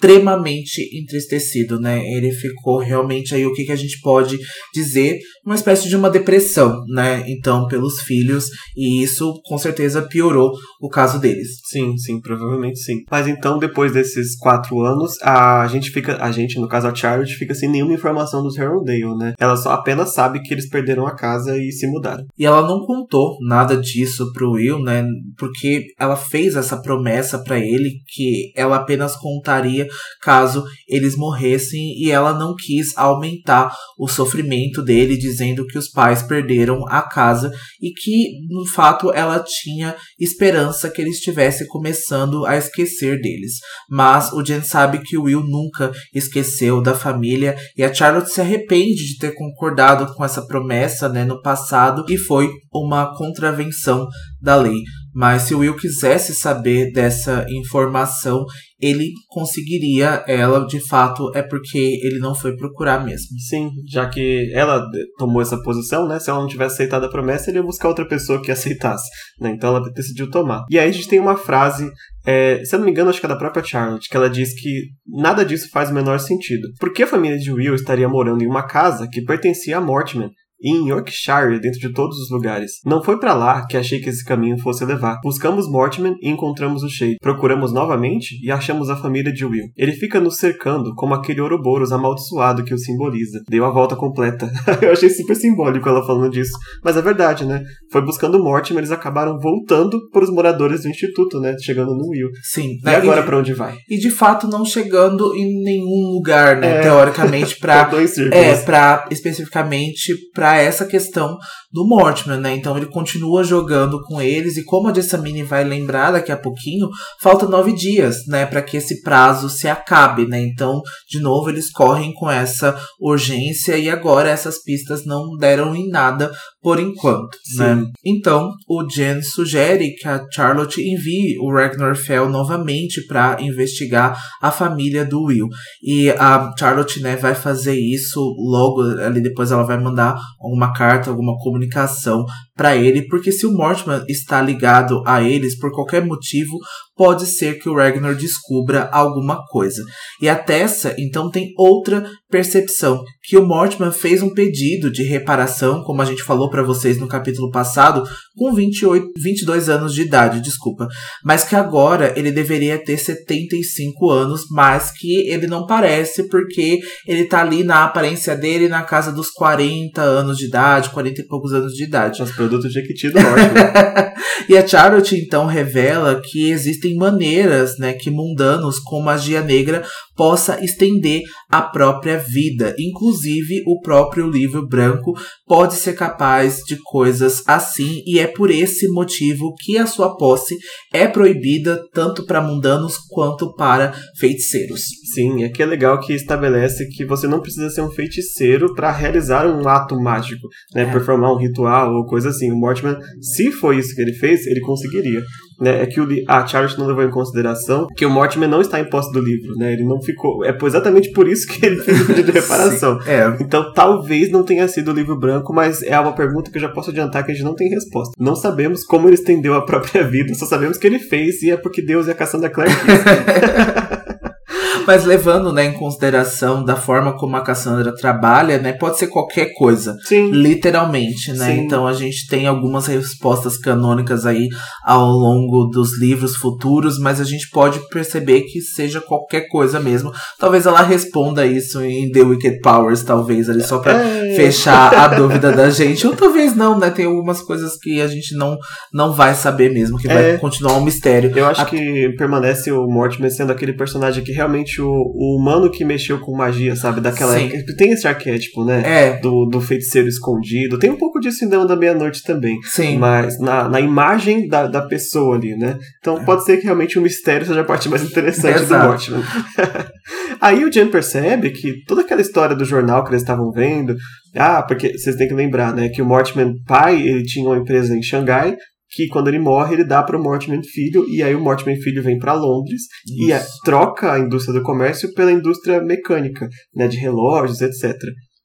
entristecido, né? Ele ficou realmente aí o que, que a gente pode dizer, uma espécie de uma depressão, né? Então, pelos filhos, e isso com certeza piorou o caso deles. Sim, sim, provavelmente sim. Mas então, depois desses quatro anos, a gente fica, a gente, no caso a Charlotte, fica sem nenhuma informação dos Herondale, né? Ela só apenas sabe que eles perderam a casa e se mudaram. E ela não contou nada disso pro Will, né? Porque ela fez essa promessa para ele que ela apenas contaria caso eles morressem e ela não quis aumentar o sofrimento dele, dizendo que os pais perderam a casa e que, no fato, ela tinha esperança que ele estivesse começando a esquecer deles. Mas o Jen sabe que Will nunca esqueceu da família e a Charlotte se arrepende de ter concordado com essa promessa né, no passado e foi uma contravenção da lei. Mas se o Will quisesse saber dessa informação, ele conseguiria ela, de fato, é porque ele não foi procurar mesmo. Sim, já que ela tomou essa posição, né? Se ela não tivesse aceitado a promessa, ele ia buscar outra pessoa que aceitasse, né? Então ela decidiu tomar. E aí a gente tem uma frase, é, se eu não me engano, acho que é da própria Charlotte, que ela diz que nada disso faz o menor sentido. Por que a família de Will estaria morando em uma casa que pertencia a Mortimer? Em Yorkshire, dentro de todos os lugares. Não foi para lá que achei que esse caminho fosse levar. Buscamos Mortimer e encontramos o Shade. Procuramos novamente e achamos a família de Will. Ele fica nos cercando como aquele Ouroboros amaldiçoado que o simboliza. Deu a volta completa. Eu achei super simbólico ela falando disso. Mas é verdade, né? Foi buscando Mortimer, eles acabaram voltando para os moradores do instituto, né? Chegando no Will. Sim. E agora para onde vai? E de fato não chegando em nenhum lugar, né? É. Teoricamente para é, para especificamente para essa questão do Mortimer, né? Então ele continua jogando com eles e como a Jessamine vai lembrar daqui a pouquinho, falta nove dias, né, para que esse prazo se acabe, né? Então, de novo, eles correm com essa urgência e agora essas pistas não deram em nada por enquanto, né? Sim. né? Então, o Jen sugere que a Charlotte envie o Ragnar Fell novamente para investigar a família do Will. E a Charlotte, né, vai fazer isso logo ali depois ela vai mandar alguma carta, alguma comunicação comunicação para ele, porque se o Mortimer está ligado a eles por qualquer motivo, pode ser que o Ragnar descubra alguma coisa. E a Tessa, então, tem outra percepção, que o Mortimer fez um pedido de reparação, como a gente falou para vocês no capítulo passado, com 28, 22 anos de idade, desculpa, mas que agora ele deveria ter 75 anos, mas que ele não parece porque ele tá ali na aparência dele na casa dos 40 anos de idade, 40 e poucos anos de idade. Os produtos de Equiti do Norte. e a Charlotte então revela que existem maneiras, né, que mundanos com magia negra possa estender a própria vida. Inclusive, o próprio livro branco pode ser capaz de coisas assim, e é por esse motivo que a sua posse é proibida tanto para mundanos quanto para feiticeiros. Sim, aqui é legal que estabelece que você não precisa ser um feiticeiro para realizar um ato mágico, né, é. performar um ritual ou coisa assim. O Mortimer, se foi isso que ele fez, ele conseguiria né, é que o, a Charlotte não levou em consideração que o Mortimer não está em posse do livro, né? Ele não ficou. É exatamente por isso que ele fez o pedido de reparação. é. Então talvez não tenha sido o livro branco, mas é uma pergunta que eu já posso adiantar que a gente não tem resposta. Não sabemos como ele estendeu a própria vida, só sabemos que ele fez e é porque Deus é a Cassandra Clare Mas levando né, em consideração da forma como a Cassandra trabalha, né? Pode ser qualquer coisa. Sim. Literalmente, né? Sim. Então a gente tem algumas respostas canônicas aí ao longo dos livros futuros, mas a gente pode perceber que seja qualquer coisa mesmo. Talvez ela responda isso em The Wicked Powers, talvez, ali só pra é. fechar a dúvida da gente. Ou talvez não, né? Tem algumas coisas que a gente não, não vai saber mesmo, que é. vai continuar um mistério. Eu acho a... que permanece o Mortimer sendo aquele personagem que realmente o, o humano que mexeu com magia, sabe? Daquela Sim. época. Tem esse arquétipo, né? É. Do, do feiticeiro escondido. Tem um pouco disso em Dama da Meia-Noite também. Sim. Mas na, na imagem da, da pessoa ali, né? Então é. pode ser que realmente o mistério seja a parte mais interessante do Watchmen. Aí o Jen percebe que toda aquela história do jornal que eles estavam vendo. Ah, porque vocês têm que lembrar, né? Que o Mortman pai, ele tinha uma empresa em Xangai, que quando ele morre, ele dá para o Mortimer Filho, e aí o Mortimer Filho vem para Londres Isso. e é, troca a indústria do comércio pela indústria mecânica, né, de relógios, etc.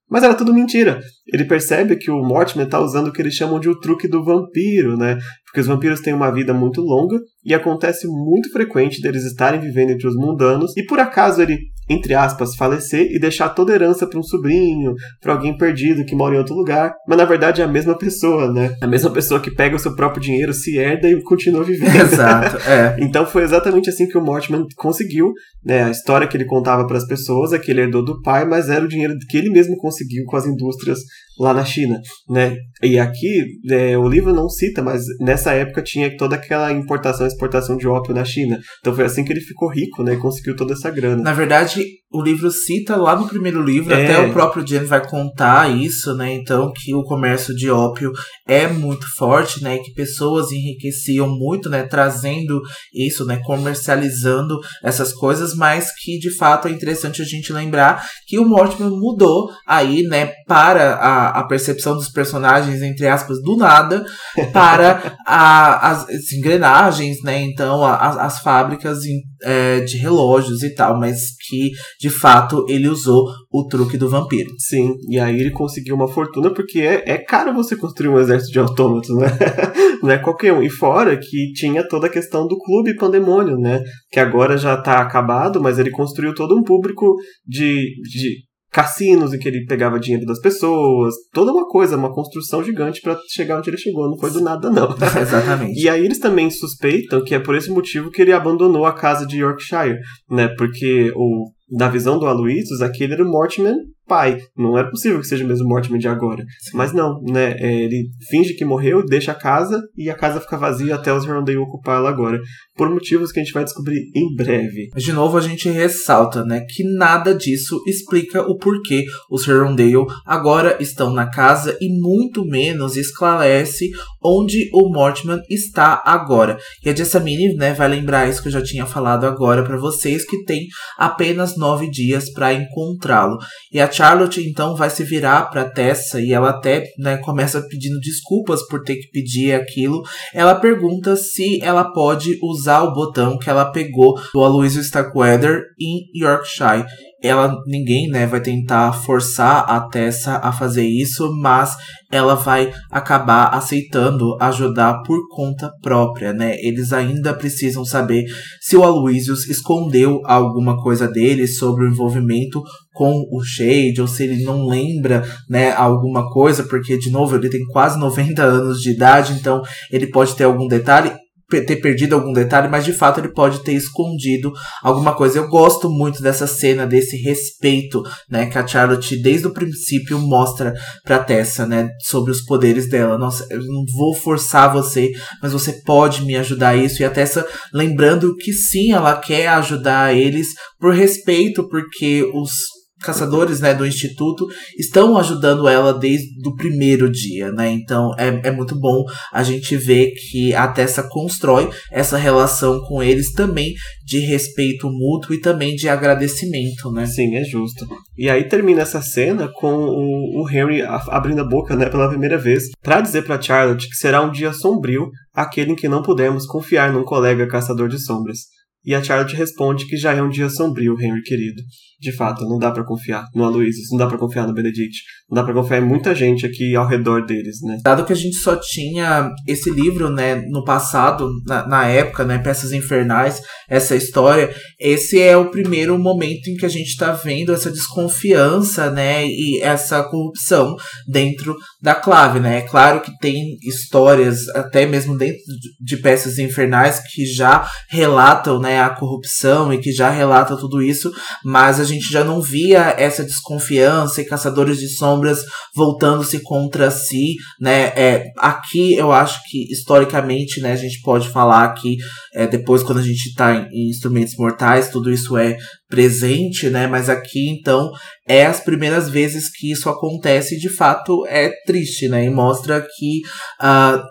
Mas era tudo mentira. Ele percebe que o Mortimer está usando o que eles chamam de o truque do vampiro, né? Porque os vampiros têm uma vida muito longa e acontece muito frequente deles estarem vivendo entre os mundanos e por acaso ele entre aspas, falecer e deixar toda a herança para um sobrinho, para alguém perdido que mora em outro lugar. Mas na verdade é a mesma pessoa, né? A mesma pessoa que pega o seu próprio dinheiro, se herda e continua vivendo. Exato, é. então foi exatamente assim que o Mortimer conseguiu, né? A história que ele contava para as pessoas é que ele herdou do pai, mas era o dinheiro que ele mesmo conseguiu com as indústrias lá na China, né? E aqui é, o livro não cita, mas nessa época tinha toda aquela importação e exportação de ópio na China. Então foi assim que ele ficou rico, né? E conseguiu toda essa grana. Na verdade, o livro cita lá no primeiro livro, é. até o próprio Jen vai contar isso, né? Então, que o comércio de ópio é muito forte, né? E que pessoas enriqueciam muito, né? Trazendo isso, né? Comercializando essas coisas, mas que de fato é interessante a gente lembrar que o Mortimer mudou aí, né? Para a, a percepção dos personagens, entre aspas, do nada, para a, as, as engrenagens, né? Então, a, as fábricas é, de relógios e tal, mas que de fato ele usou o truque do vampiro. Sim, e aí ele conseguiu uma fortuna porque é, é caro você construir um exército de autômatos, né? Não é qualquer um. E fora que tinha toda a questão do clube pandemônio, né? Que agora já tá acabado, mas ele construiu todo um público de, de cassinos em que ele pegava dinheiro das pessoas, toda uma coisa, uma construção gigante para chegar onde ele chegou, não foi do nada não. Exatamente. e aí eles também suspeitam que é por esse motivo que ele abandonou a casa de Yorkshire, né? Porque o na visão do Aloysius, aquele era o Mortimer pai. Não era possível que seja o mesmo Mortimer de agora. Mas não, né? É, ele finge que morreu, deixa a casa e a casa fica vazia até os Herondale ocupá-la agora. Por motivos que a gente vai descobrir em breve. Mas de novo a gente ressalta, né, que nada disso explica o porquê os Herondale agora estão na casa e muito menos esclarece onde o Mortimer está agora. E a Jessamine, né, vai lembrar isso que eu já tinha falado agora para vocês, que tem apenas nove dias para encontrá-lo. E a Charlotte então vai se virar para Tessa e ela até né, começa pedindo desculpas por ter que pedir aquilo. Ela pergunta se ela pode usar o botão que ela pegou do Aloysio Starkweather em Yorkshire ela ninguém né vai tentar forçar a Tessa a fazer isso, mas ela vai acabar aceitando ajudar por conta própria, né? Eles ainda precisam saber se o Aloysius escondeu alguma coisa dele sobre o envolvimento com o Shade, ou se ele não lembra, né, alguma coisa, porque, de novo, ele tem quase 90 anos de idade, então ele pode ter algum detalhe ter perdido algum detalhe, mas de fato ele pode ter escondido alguma coisa. Eu gosto muito dessa cena, desse respeito, né, que a Charlotte desde o princípio mostra pra Tessa, né, sobre os poderes dela. Nossa, eu não vou forçar você, mas você pode me ajudar isso. E a Tessa lembrando que sim, ela quer ajudar eles por respeito, porque os caçadores né, do instituto estão ajudando ela desde o primeiro dia, né? Então é, é muito bom a gente ver que a Tessa constrói essa relação com eles também de respeito mútuo e também de agradecimento, né? Sim, é justo. E aí termina essa cena com o, o Henry abrindo a boca, né, pela primeira vez, para dizer para Charlotte que será um dia sombrio, aquele em que não podemos confiar num colega caçador de sombras. E a Charlotte responde que já é um dia sombrio, Henry querido. De fato, não dá para confiar no Aloysius, não dá para confiar no Benedict, não dá para confiar em muita gente aqui ao redor deles, né? Dado que a gente só tinha esse livro, né, no passado, na, na época, né, Peças Infernais, essa história, esse é o primeiro momento em que a gente tá vendo essa desconfiança, né, e essa corrupção dentro da clave, né? É claro que tem histórias, até mesmo dentro de Peças Infernais, que já relatam, né, a corrupção e que já relatam tudo isso, mas a gente já não via essa desconfiança e caçadores de sombras voltando-se contra si, né? É, aqui eu acho que historicamente, né, a gente pode falar que é, depois quando a gente está em, em instrumentos mortais, tudo isso é presente, né? Mas aqui então é as primeiras vezes que isso acontece e de fato é triste, né? E mostra que uh,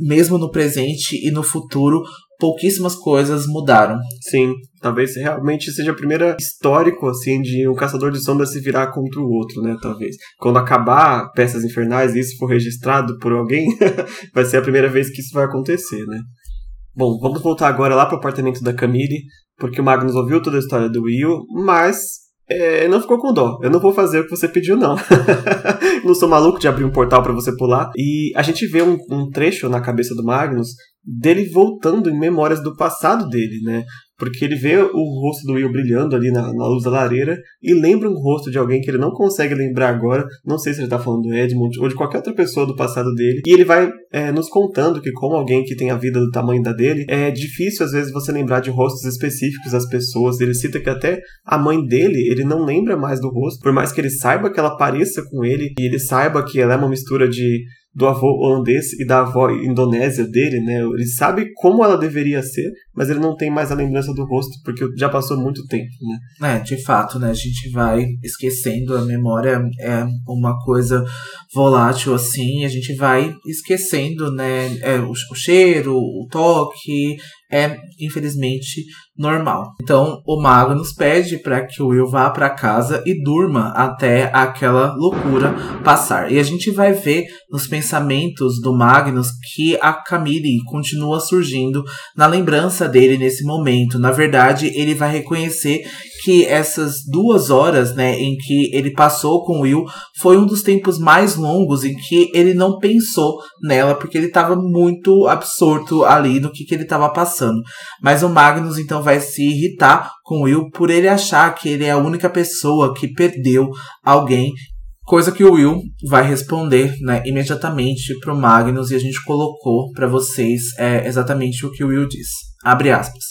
mesmo no presente e no futuro pouquíssimas coisas mudaram. Sim, talvez realmente seja a primeira histórico assim de um caçador de sombras se virar contra o outro, né, talvez. Quando acabar Peças Infernais e isso for registrado por alguém, vai ser a primeira vez que isso vai acontecer, né? Bom, vamos voltar agora lá pro apartamento da Camille, porque o Magnus ouviu toda a história do Will, mas é, não ficou com dó. Eu não vou fazer o que você pediu, não. não sou maluco de abrir um portal para você pular. E a gente vê um, um, trecho na cabeça do Magnus dele voltando em memórias do passado dele, né? Porque ele vê o rosto do Will brilhando ali na, na, luz da lareira e lembra um rosto de alguém que ele não consegue lembrar agora. Não sei se ele tá falando do Edmund ou de qualquer outra pessoa do passado dele. E ele vai é, nos contando que, como alguém que tem a vida do tamanho da dele, é difícil às vezes você lembrar de rostos específicos das pessoas. Ele cita que até a mãe dele, ele não lembra mais do rosto, por mais que ele saiba que ela pareça com ele e ele saiba que ela é uma mistura de do avô holandês e da avó indonésia dele, né? Ele sabe como ela deveria ser, mas ele não tem mais a lembrança do rosto, porque já passou muito tempo, né? É, de fato, né? A gente vai esquecendo, a memória é uma coisa volátil assim, a gente vai esquecendo, né? É, o, o cheiro, o toque, é infelizmente normal. Então o Magnus pede para que o Will vá para casa e durma até aquela loucura passar. E a gente vai ver nos pensamentos do Magnus que a Camille continua surgindo na lembrança dele nesse momento. Na verdade, ele vai reconhecer que essas duas horas, né, em que ele passou com Will, foi um dos tempos mais longos em que ele não pensou nela, porque ele estava muito absorto ali no que, que ele estava passando. Mas o Magnus então vai se irritar com Will por ele achar que ele é a única pessoa que perdeu alguém Coisa que o Will vai responder né, imediatamente pro Magnus e a gente colocou para vocês é, exatamente o que o Will diz. Abre aspas.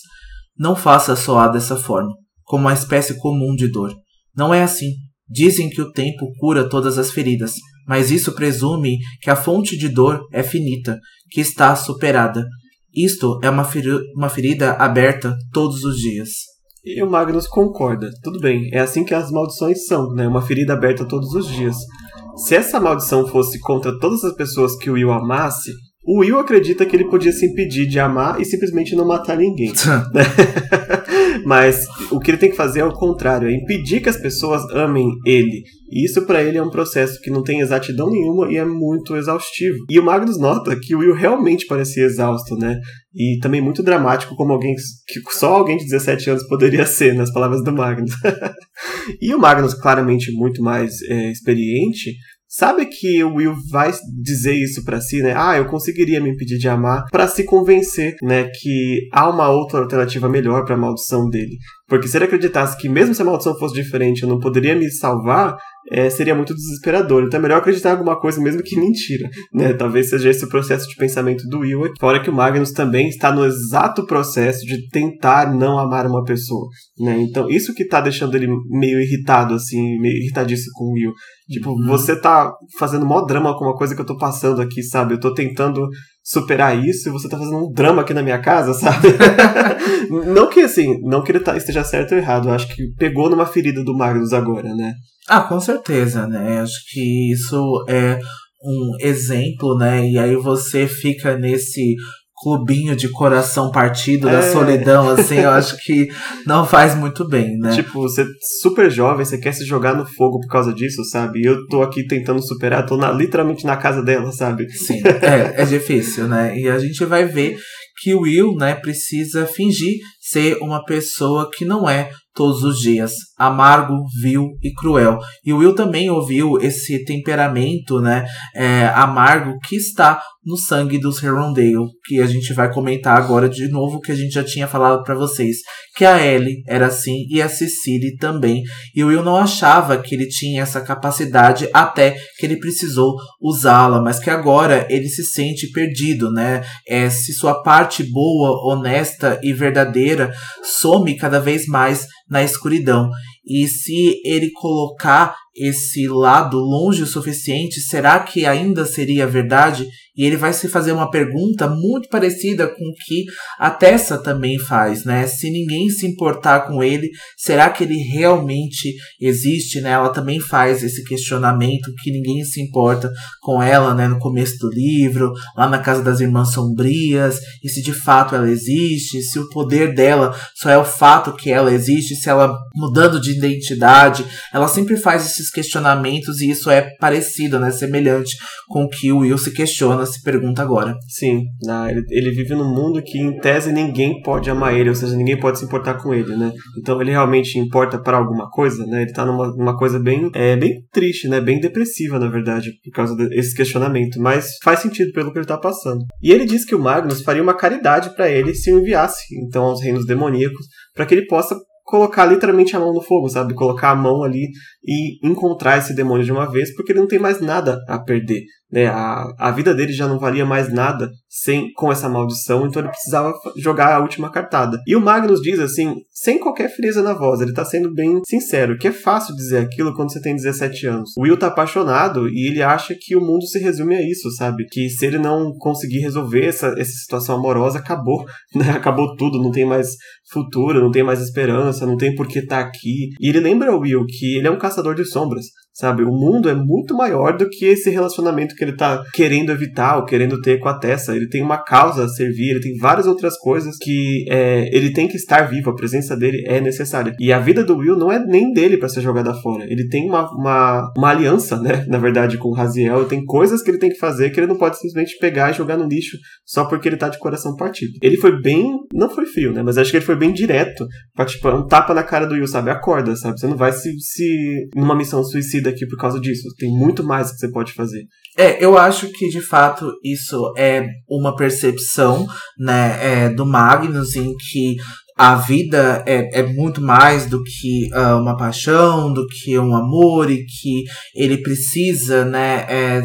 Não faça soar dessa forma como uma espécie comum de dor. Não é assim. Dizem que o tempo cura todas as feridas, mas isso presume que a fonte de dor é finita, que está superada. Isto é uma, uma ferida aberta todos os dias. E o Magnus concorda. Tudo bem, é assim que as maldições são, né? Uma ferida aberta todos os dias. Se essa maldição fosse contra todas as pessoas que o Will amasse, o Will acredita que ele podia se impedir de amar e simplesmente não matar ninguém. Mas o que ele tem que fazer é o contrário, é impedir que as pessoas amem ele. E isso para ele é um processo que não tem exatidão nenhuma e é muito exaustivo. E o Magnus nota que o Will realmente parecia exausto, né? E também muito dramático, como alguém que só alguém de 17 anos poderia ser, nas palavras do Magnus. e o Magnus, claramente muito mais é, experiente, Sabe que o Will vai dizer isso para si, né? Ah, eu conseguiria me impedir de amar para se convencer, né, que há uma outra alternativa melhor para a maldição dele. Porque se ele acreditasse que mesmo se a maldição fosse diferente, eu não poderia me salvar, é, seria muito desesperador. Então é melhor acreditar em alguma coisa mesmo que mentira, né? Talvez seja esse o processo de pensamento do Will. Fora que o Magnus também está no exato processo de tentar não amar uma pessoa, né? Então isso que tá deixando ele meio irritado, assim, meio irritadíssimo com o Will. Tipo, uhum. você tá fazendo mó drama com uma coisa que eu tô passando aqui, sabe? Eu tô tentando superar isso e você tá fazendo um drama aqui na minha casa, sabe? não que assim, não que ele tá, esteja certo ou errado, eu acho que pegou numa ferida do Magnus agora, né? Ah, com certeza, né? Acho que isso é um exemplo, né? E aí você fica nesse clubinho de coração partido é. da solidão, assim, eu acho que não faz muito bem, né? Tipo, você é super jovem, você quer se jogar no fogo por causa disso, sabe? E eu tô aqui tentando superar, tô na, literalmente na casa dela, sabe? Sim, é, é difícil, né? E a gente vai ver que Will, né, precisa fingir ser uma pessoa que não é todos os dias, amargo, vil e cruel. E Will também ouviu esse temperamento, né, é, amargo que está no sangue dos Herondale, que a gente vai comentar agora de novo, que a gente já tinha falado para vocês, que a Ellie era assim e a Cecily também. E o Will não achava que ele tinha essa capacidade até que ele precisou usá-la, mas que agora ele se sente perdido, né? É, se sua parte boa, honesta e verdadeira some cada vez mais na escuridão. E se ele colocar esse lado longe o suficiente, será que ainda seria verdade? E ele vai se fazer uma pergunta muito parecida com o que a Tessa também faz, né? Se ninguém se importar com ele, será que ele realmente existe, né? Ela também faz esse questionamento que ninguém se importa com ela, né? No começo do livro, lá na casa das irmãs sombrias, e se de fato ela existe, se o poder dela só é o fato que ela existe, se ela mudando de identidade, ela sempre faz esses questionamentos e isso é parecido, né? Semelhante com o que o Will se questiona, se pergunta agora. Sim, ele, ele vive num mundo que, em tese, ninguém pode amar ele, ou seja, ninguém pode se importar com ele, né? Então ele realmente importa para alguma coisa, né? Ele tá numa, numa coisa bem, é, bem triste, né? Bem depressiva, na verdade, por causa desse questionamento. Mas faz sentido pelo que ele tá passando. E ele diz que o Magnus faria uma caridade para ele se o enviasse, então, aos reinos demoníacos, para que ele possa colocar literalmente a mão no fogo, sabe? Colocar a mão ali e encontrar esse demônio de uma vez, porque ele não tem mais nada a perder. Né? A, a vida dele já não valia mais nada sem com essa maldição, então ele precisava jogar a última cartada. E o Magnus diz assim, sem qualquer frieza na voz, ele tá sendo bem sincero, que é fácil dizer aquilo quando você tem 17 anos. O Will tá apaixonado e ele acha que o mundo se resume a isso, sabe? Que se ele não conseguir resolver essa, essa situação amorosa, acabou, né? Acabou tudo, não tem mais futuro, não tem mais esperança, não tem por que tá aqui. E ele lembra o Will que ele é um caçador de sombras, sabe? O mundo é muito maior do que esse relacionamento que ele tá querendo evitar ou querendo ter com a Tessa. Ele tem uma causa a servir, ele tem várias outras coisas que é, ele tem que estar vivo, a presença dele é necessária. E a vida do Will não é nem dele para ser jogada fora. Ele tem uma, uma, uma, aliança, né? Na verdade, com o Raziel. Tem coisas que ele tem que fazer que ele não pode simplesmente pegar e jogar no lixo só porque ele tá de coração partido. Ele foi bem. Não foi frio, né? Mas acho que ele foi bem direto. Pra, tipo, um tapa na cara do Will, sabe? Acorda, sabe? Você não vai se, se numa missão suicida aqui por causa disso. Tem muito mais que você pode fazer. É, eu acho que de fato isso é uma percepção, né, é, do Magnus em que a vida é, é muito mais do que uh, uma paixão, do que um amor e que ele precisa, né, é,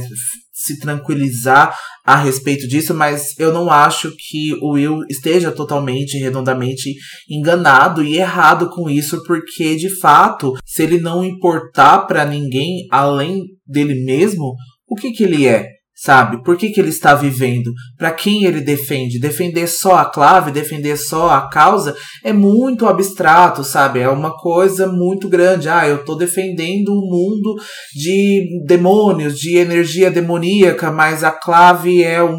se tranquilizar a respeito disso, mas eu não acho que o Will esteja totalmente, redondamente enganado e errado com isso, porque de fato, se ele não importar para ninguém além dele mesmo, o que que ele é? Sabe? Por que, que ele está vivendo? Para quem ele defende? Defender só a clave, defender só a causa é muito abstrato, sabe? É uma coisa muito grande. Ah, eu tô defendendo um mundo de demônios, de energia demoníaca, mas a clave é um,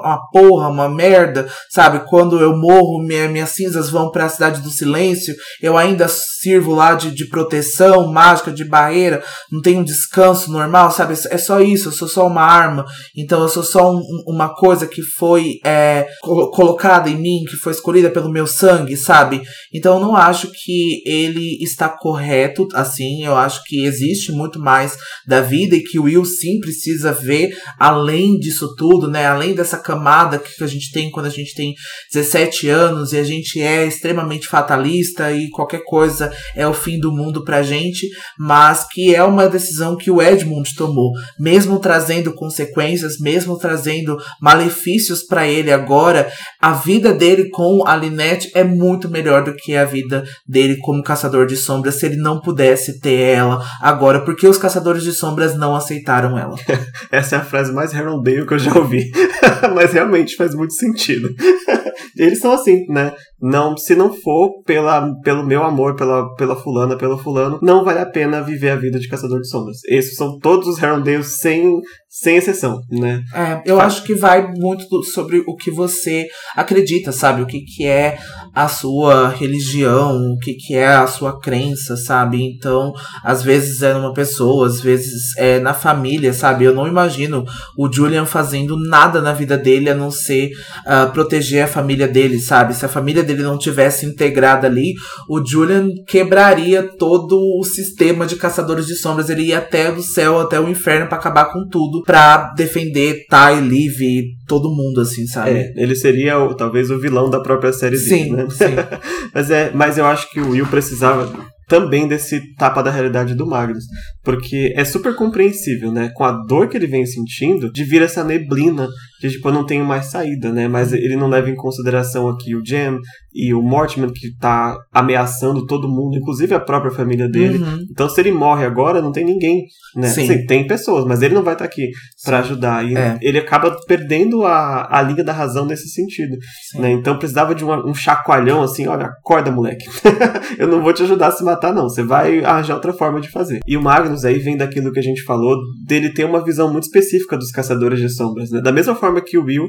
uma porra, uma merda, sabe? Quando eu morro, minha, minhas cinzas vão para a cidade do silêncio, eu ainda sirvo lá de, de proteção mágica, de barreira, não tenho um descanso normal, sabe? É só isso, eu sou só uma arma. Então eu sou só um, uma coisa que foi é, colocada em mim, que foi escolhida pelo meu sangue, sabe? Então eu não acho que ele está correto assim. Eu acho que existe muito mais da vida e que o Will sim precisa ver além disso tudo, né? Além dessa camada que a gente tem quando a gente tem 17 anos e a gente é extremamente fatalista e qualquer coisa é o fim do mundo pra gente, mas que é uma decisão que o Edmund tomou, mesmo trazendo consequências consequências, mesmo trazendo malefícios para ele agora, a vida dele com a Linette é muito melhor do que a vida dele como caçador de sombras se ele não pudesse ter ela agora, porque os caçadores de sombras não aceitaram ela. Essa é a frase mais Herondale que eu já ouvi, mas realmente faz muito sentido. Eles são assim, né? Não, se não for pela, pelo meu amor pela, pela fulana, pelo fulano, não vale a pena viver a vida de caçador de sombras. Esses são todos os Herondales sem, sem exceção, né? É, eu acho que vai muito sobre o que você acredita, sabe? O que, que é a sua religião, o que, que é a sua crença, sabe? Então, às vezes é numa pessoa, às vezes é na família, sabe? Eu não imagino o Julian fazendo nada na vida dele a não ser uh, proteger a família dele, sabe? Se a família dele não tivesse integrada ali, o Julian quebraria todo o sistema de caçadores de sombras. Ele ia até do céu, até o inferno para acabar com tudo, pra defender Ty, Liv e todo mundo, assim, sabe? É, ele seria o, talvez o vilão da própria série sim, dele, né? Sim. mas, é, mas eu acho que o Will precisava também desse tapa da realidade do Magnus. Porque é super compreensível, né? Com a dor que ele vem sentindo, de vir essa neblina que, tipo, não tem mais saída, né? Mas ele não leva em consideração aqui o Jam e o Mortimer, que tá ameaçando todo mundo, inclusive a própria família dele. Uhum. Então, se ele morre agora, não tem ninguém, né? Sim. Sim tem pessoas, mas ele não vai estar tá aqui para ajudar. E é. ele acaba perdendo a, a linha da razão nesse sentido, né? Então, precisava de uma, um chacoalhão, assim, olha, acorda, moleque. Eu não vou te ajudar a se matar, não. Você vai arranjar outra forma de fazer. E o Magnus aí vem daquilo que a gente falou, dele ter uma visão muito específica dos caçadores de sombras, né? Da mesma forma que o Will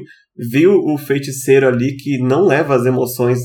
viu o feiticeiro ali que não leva as emoções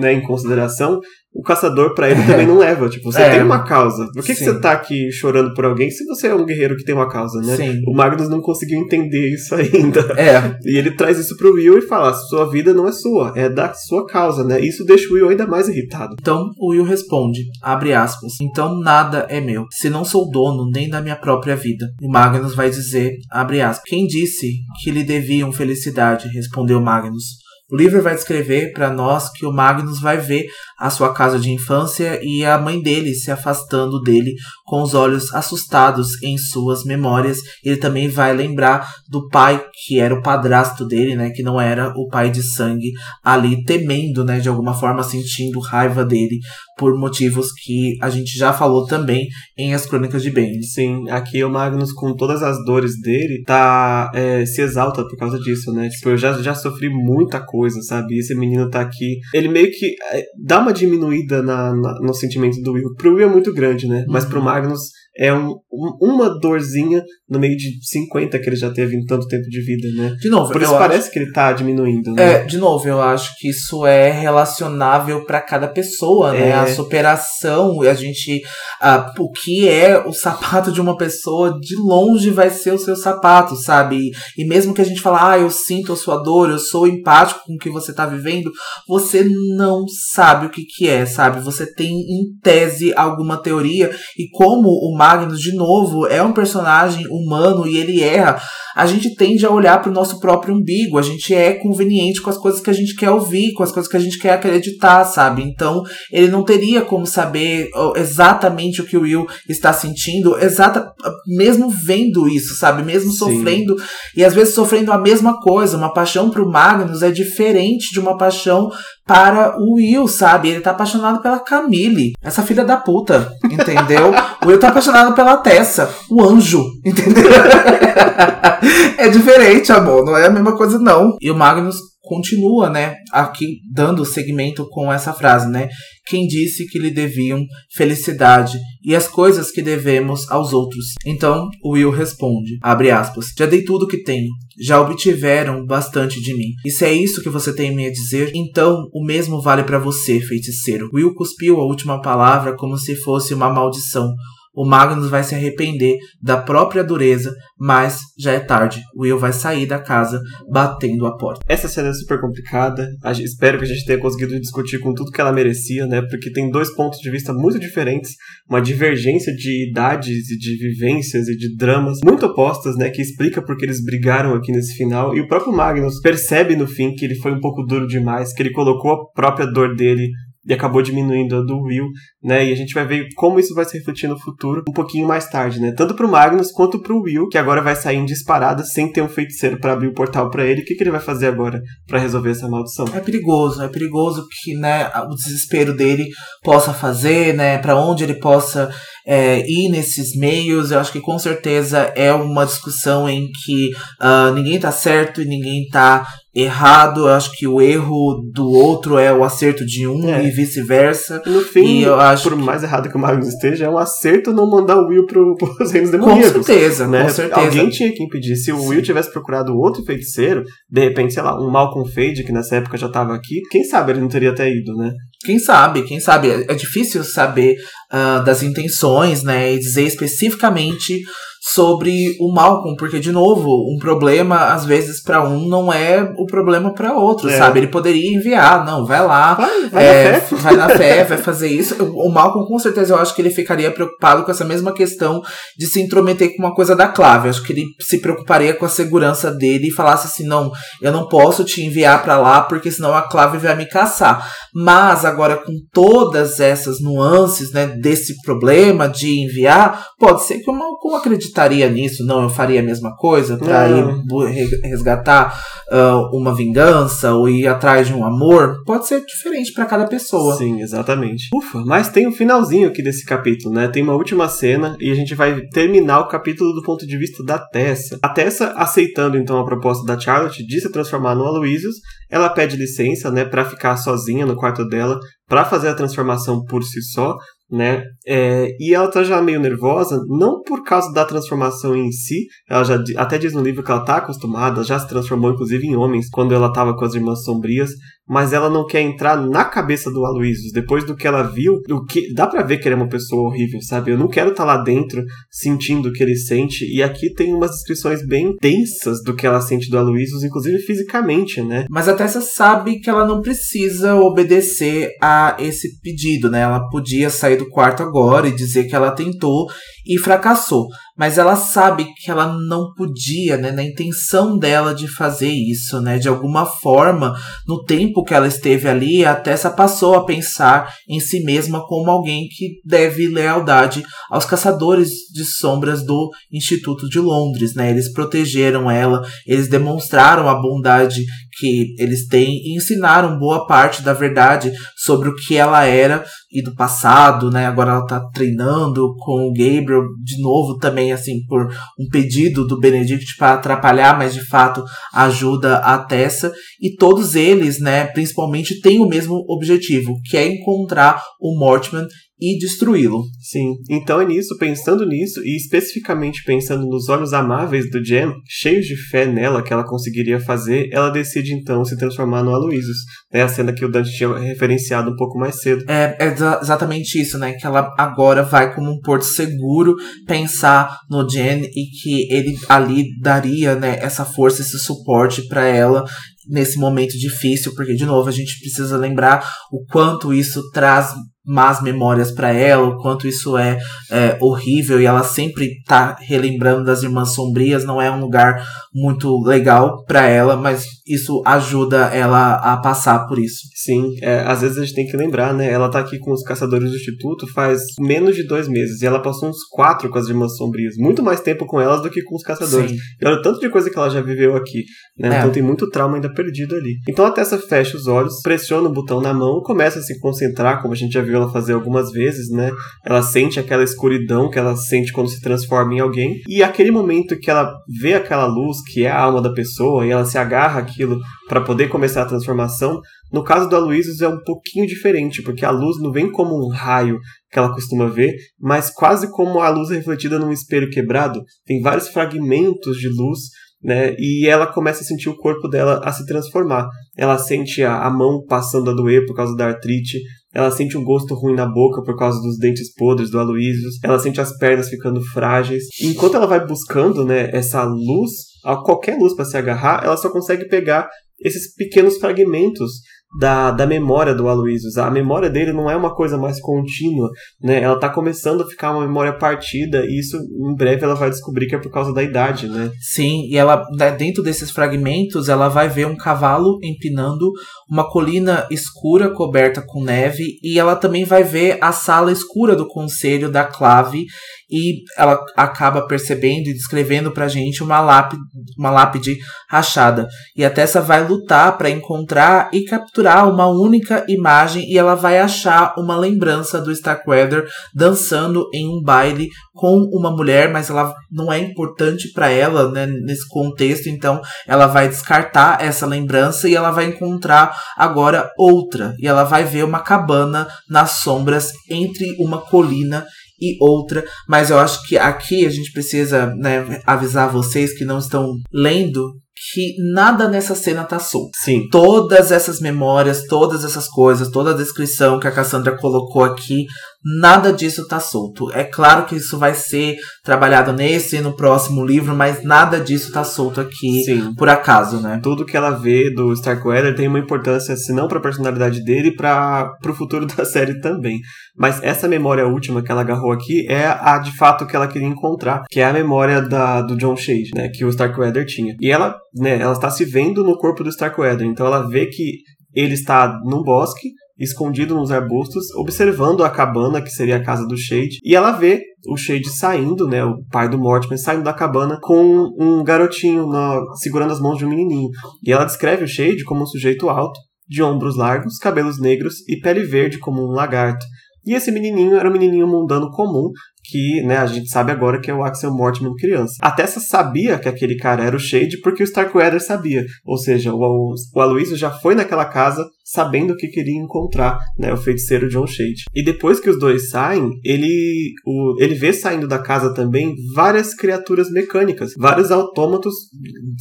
né, em consideração, o caçador para ele também não leva. Tipo, você é. tem uma causa. Por que, que, você tá aqui chorando por alguém se você é um guerreiro que tem uma causa, né? Sim. O Magnus não conseguiu entender isso ainda. É. E ele traz isso pro Will e fala: sua vida não é sua, é da sua causa, né? Isso deixa o Will ainda mais irritado. Então o Will responde, abre aspas, então nada é meu, se não sou dono nem da minha própria vida. E Magnus vai dizer, abre aspas, quem disse que lhe deviam felicidade? Respondeu Magnus. O livro vai descrever para nós que o Magnus vai ver a sua casa de infância e a mãe dele se afastando dele com os olhos assustados em suas memórias. Ele também vai lembrar do pai que era o padrasto dele, né, que não era o pai de sangue, ali temendo, né, de alguma forma sentindo raiva dele por motivos que a gente já falou também em As Crônicas de Bane. Sim, aqui o Magnus, com todas as dores dele, tá é, se exalta por causa disso, né? Tipo, eu já, já sofri muita coisa, sabe? E esse menino tá aqui. Ele meio que é, dá uma diminuída na, na, no sentimento do Will. Pro Will é muito grande, né? Mas pro uhum. Magnus é um, um, uma dorzinha no meio de 50 que ele já teve em tanto tempo de vida, né? De novo, Por isso parece que ele tá diminuindo, né? É, de novo, eu acho que isso é relacionável para cada pessoa, né? É. A superação, a gente. A, o que é o sapato de uma pessoa, de longe vai ser o seu sapato, sabe? E, e mesmo que a gente fale, ah, eu sinto a sua dor, eu sou empático com o que você tá vivendo, você não sabe o que, que é, sabe? Você tem em tese alguma teoria, e como o Magnus, de novo, é um personagem humano e ele erra, a gente tende a olhar para o nosso próprio umbigo, a gente é conveniente com as coisas que a gente quer ouvir, com as coisas que a gente quer acreditar, sabe? Então, ele não teria como saber exatamente o que o Will está sentindo, exata, mesmo vendo isso, sabe? Mesmo Sim. sofrendo, e às vezes sofrendo a mesma coisa. Uma paixão para o Magnus é diferente de uma paixão para o Will, sabe? Ele tá apaixonado pela Camille, essa filha da puta, entendeu? o Will tá apaixonado pela Tessa, o anjo, entendeu? é diferente, amor, não é a mesma coisa, não. E o Magnus continua, né, aqui dando segmento com essa frase, né? Quem disse que lhe deviam felicidade e as coisas que devemos aos outros? Então, Will responde, abre aspas, já dei tudo que tenho, já obtiveram bastante de mim. E se é isso que você tem me a dizer, então o mesmo vale para você, feiticeiro. Will cuspiu a última palavra como se fosse uma maldição, o Magnus vai se arrepender da própria dureza, mas já é tarde. Will vai sair da casa batendo a porta. Essa cena é super complicada. Espero que a gente tenha conseguido discutir com tudo que ela merecia, né? Porque tem dois pontos de vista muito diferentes, uma divergência de idades e de vivências e de dramas muito opostas, né? Que explica porque eles brigaram aqui nesse final. E o próprio Magnus percebe no fim que ele foi um pouco duro demais, que ele colocou a própria dor dele e acabou diminuindo a do Will, né? E a gente vai ver como isso vai se refletir no futuro um pouquinho mais tarde, né? Tanto pro Magnus quanto pro Will, que agora vai sair em disparada sem ter um feiticeiro para abrir o portal para ele. O que, que ele vai fazer agora para resolver essa maldição? É perigoso, é perigoso que, né, o desespero dele possa fazer, né, para onde ele possa é, ir nesses meios. Eu acho que com certeza é uma discussão em que uh, ninguém tá certo e ninguém tá errado. Eu acho que o erro do outro é o acerto de um é. e vice-versa. No fim, e eu acho por que... mais errado que o Magnus esteja, é um acerto não mandar o Will pro, pros reinos demoníacos. Com certeza, né? com certeza. Alguém tinha que impedir. Se o Will tivesse procurado outro feiticeiro, de repente, sei lá, um Malcolm Fade, que nessa época já tava aqui, quem sabe ele não teria até ido, né? Quem sabe, quem sabe. É difícil saber uh, das intenções, né? E dizer especificamente sobre o Malcolm, porque de novo, um problema às vezes para um não é o problema para outro, é. sabe? Ele poderia enviar, não, vai lá, vai, vai, é, na fé. vai na fé, vai fazer isso. O Malcolm com certeza eu acho que ele ficaria preocupado com essa mesma questão de se intrometer com uma coisa da clave. Acho que ele se preocuparia com a segurança dele e falasse assim, não, eu não posso te enviar para lá porque senão a clave vai me caçar. Mas agora com todas essas nuances, né, desse problema de enviar, pode ser que o Malcolm acredite acreditaria nisso, não, eu faria a mesma coisa para ir resgatar uh, uma vingança ou ir atrás de um amor, pode ser diferente para cada pessoa. Sim, exatamente. Ufa, mas tem um finalzinho aqui desse capítulo, né? Tem uma última cena e a gente vai terminar o capítulo do ponto de vista da Tessa. A Tessa, aceitando então a proposta da Charlotte de se transformar no Aloysius, ela pede licença, né, para ficar sozinha no quarto dela, para fazer a transformação por si só, né? É, e ela tá já meio nervosa, não por causa da transformação em si, ela já até diz no livro que ela tá acostumada, já se transformou inclusive em homens quando ela tava com as irmãs sombrias, mas ela não quer entrar na cabeça do Aloysius. Depois do que ela viu, o que dá para ver que ele é uma pessoa horrível, sabe? Eu não quero estar tá lá dentro sentindo o que ele sente. E aqui tem umas descrições bem densas do que ela sente do Aloysius, inclusive fisicamente, né? Mas a Tessa sabe que ela não precisa obedecer a esse pedido, né? Ela podia sair do quarto agora e dizer que ela tentou e fracassou. Mas ela sabe que ela não podia, né, na intenção dela de fazer isso, né? De alguma forma, no tempo que ela esteve ali, a Tessa passou a pensar em si mesma como alguém que deve lealdade aos caçadores de sombras do Instituto de Londres, né? Eles protegeram ela, eles demonstraram a bondade que eles têm e ensinaram boa parte da verdade sobre o que ela era e do passado, né? Agora ela tá treinando com o Gabriel de novo também, assim, por um pedido do Benedict para atrapalhar, mas de fato ajuda a Tessa. E todos eles, né, principalmente, têm o mesmo objetivo, que é encontrar o Mortman e destruí-lo. Sim, então é nisso, pensando nisso, e especificamente pensando nos olhos amáveis do Jem, cheios de fé nela que ela conseguiria fazer, ela decide então se transformar no Aloysius. É a cena que o Dante tinha referenciado um pouco mais cedo. É, é exatamente isso, né? Que ela agora vai como um porto seguro pensar no Jen e que ele ali daria, né, essa força, esse suporte para ela nesse momento difícil, porque de novo a gente precisa lembrar o quanto isso traz más memórias para ela, o quanto isso é, é, horrível e ela sempre tá relembrando das irmãs sombrias, não é um lugar muito legal para ela, mas isso ajuda ela a passar por isso. Sim, é, às vezes a gente tem que lembrar, né? Ela tá aqui com os caçadores do Instituto faz menos de dois meses e ela passou uns quatro com as irmãs sombrias, muito mais tempo com elas do que com os caçadores. Sim. E olha o tanto de coisa que ela já viveu aqui, né? É. Então tem muito trauma ainda perdido ali. Então a Tessa fecha os olhos, pressiona o botão na mão, começa a se concentrar, como a gente já viu ela fazer algumas vezes, né? Ela sente aquela escuridão que ela sente quando se transforma em alguém. E aquele momento que ela vê aquela luz, que é a alma da pessoa, e ela se agarra aquilo para poder começar a transformação, no caso do Aloysius é um pouquinho diferente, porque a luz não vem como um raio que ela costuma ver, mas quase como a luz refletida num espelho quebrado. Tem vários fragmentos de luz né? E ela começa a sentir o corpo dela a se transformar. Ela sente a, a mão passando a doer por causa da artrite, ela sente um gosto ruim na boca por causa dos dentes podres do Aloysius, ela sente as pernas ficando frágeis. E enquanto ela vai buscando, né, essa luz, a qualquer luz para se agarrar, ela só consegue pegar esses pequenos fragmentos da, da memória do Aloysius. A memória dele não é uma coisa mais contínua, né? Ela tá começando a ficar uma memória partida e isso em breve ela vai descobrir que é por causa da idade, né? Sim, e ela dentro desses fragmentos ela vai ver um cavalo empinando uma colina escura coberta com neve e ela também vai ver a sala escura do conselho da Clave e ela acaba percebendo e descrevendo pra gente uma lápide, uma lápide rachada. E a Tessa vai lutar para encontrar e capturar uma única imagem e ela vai achar uma lembrança do Starkweather dançando em um baile com uma mulher, mas ela não é importante para ela né, nesse contexto, então ela vai descartar essa lembrança e ela vai encontrar agora outra. E ela vai ver uma cabana nas sombras entre uma colina e outra, mas eu acho que aqui a gente precisa né, avisar vocês que não estão lendo que nada nessa cena tá solto. Sim. Todas essas memórias, todas essas coisas, toda a descrição que a Cassandra colocou aqui, nada disso tá solto. É claro que isso vai ser trabalhado nesse e no próximo livro, mas nada disso tá solto aqui Sim. por acaso, né? Tudo que ela vê do Starkweather tem uma importância, se não para a personalidade dele, para o futuro da série também. Mas essa memória última que ela agarrou aqui é a de fato que ela queria encontrar, que é a memória da, do John Shade, né, que o Starkweather tinha. E ela, né, ela está se vendo no corpo do Starkweather, então ela vê que ele está num bosque, escondido nos arbustos, observando a cabana, que seria a casa do Shade, e ela vê o Shade saindo, né, o pai do Mortimer, saindo da cabana com um garotinho na, segurando as mãos de um menininho. E ela descreve o Shade como um sujeito alto, de ombros largos, cabelos negros e pele verde como um lagarto. E esse menininho era um menininho mundano comum, que né, a gente sabe agora que é o Axel Mortimer criança. A Tessa sabia que aquele cara era o Shade porque o Starkweather sabia. Ou seja, o, o Aloysio já foi naquela casa sabendo o que queria encontrar, né, o feiticeiro John Shade. E depois que os dois saem, ele, o, ele vê saindo da casa também várias criaturas mecânicas, vários autômatos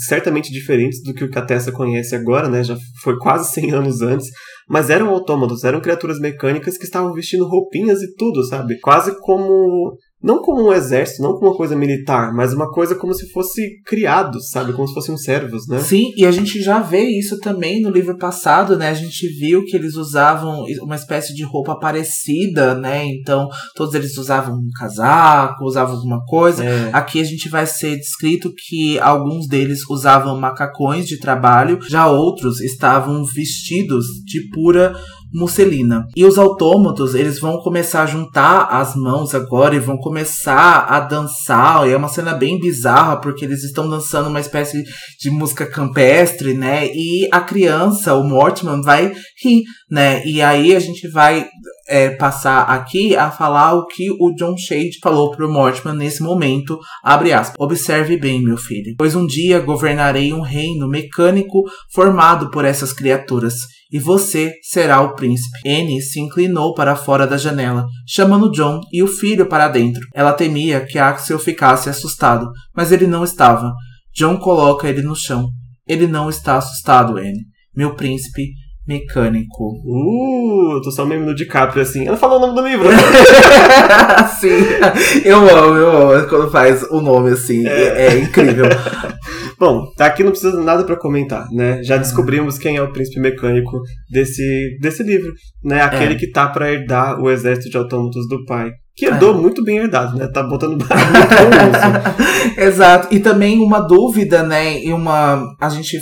certamente diferentes do que o que a Tessa conhece agora, né, já foi quase 100 anos antes, mas eram autômatos, eram criaturas mecânicas que estavam vestindo roupinhas e tudo, sabe? Quase como não como um exército, não como uma coisa militar, mas uma coisa como se fosse criados, sabe? Como se fossem servos, né? Sim, e a gente já vê isso também no livro passado, né? A gente viu que eles usavam uma espécie de roupa parecida, né? Então, todos eles usavam um casaco, usavam alguma coisa. É. Aqui a gente vai ser descrito que alguns deles usavam macacões de trabalho, já outros estavam vestidos de pura musselina. E os autômatos, eles vão começar a juntar as mãos agora e vão começar a dançar. E é uma cena bem bizarra, porque eles estão dançando uma espécie de música campestre, né? E a criança, o Mortimer, vai rir, né? E aí a gente vai é, passar aqui a falar o que o John Shade falou pro Mortimer nesse momento, abre aspas. Observe bem, meu filho, pois um dia governarei um reino mecânico formado por essas criaturas e você será o príncipe. Anne se inclinou para fora da janela, chamando John e o filho para dentro. Ela temia que Axel ficasse assustado, mas ele não estava. John coloca ele no chão. Ele não está assustado, Anne. Meu príncipe mecânico. Uh, eu tô só meio no DiCaprio assim. Ela falou o nome do livro. Sim, eu amo, eu amo quando faz o nome assim. É, é incrível. Bom, aqui não precisa nada para comentar, né? Já descobrimos quem é o príncipe mecânico desse, desse livro, né? Aquele é. que tá para herdar o exército de autômatos do pai. Que herdou é. muito bem herdado, né? Tá botando muito Exato. E também uma dúvida, né? E uma. A gente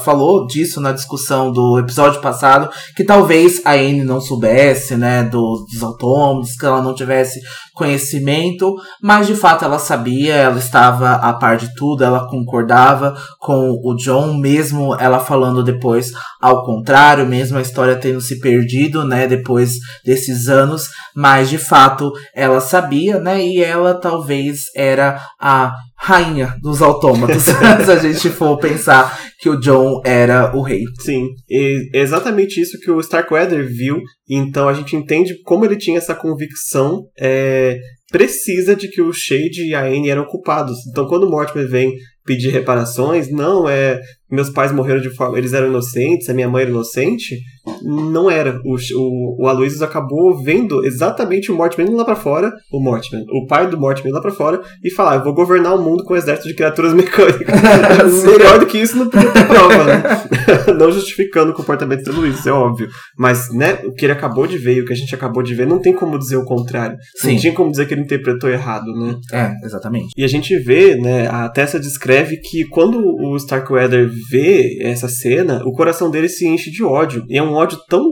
falou disso na discussão do episódio passado, que talvez a Anne não soubesse, né, dos, dos autômatos, que ela não tivesse conhecimento, mas de fato ela sabia, ela estava a par de tudo, ela concordava com o John, mesmo ela falando depois ao contrário, mesmo a história tendo se perdido, né, depois desses anos, mas de fato ela sabia, né, e ela talvez era a rainha dos autômatos, se a gente for pensar que o John era o rei. Sim, e exatamente isso que o Starkweather viu, então a gente entende como ele tinha essa convicção é, precisa de que o Shade e a Anne eram culpados. Então quando o Mortimer vem pedir reparações, não, é meus pais morreram de forma. Eles eram inocentes, a minha mãe era inocente. Não era. O, o, o Aloysius acabou vendo exatamente o Mortimer lá pra fora, o Mortimer, o pai do Mortimer lá pra fora, e falar: eu vou governar o mundo com um exército de criaturas mecânicas. Melhor do que isso não podia ter prova, né? não justificando o comportamento do Luiz, é óbvio. Mas, né, o que ele acabou de ver e o que a gente acabou de ver, não tem como dizer o contrário. Sim. Não tinha como dizer que ele interpretou errado, né? É, exatamente. E a gente vê, né, a Tessa que quando o Starkweather vê essa cena, o coração dele se enche de ódio. E é um ódio tão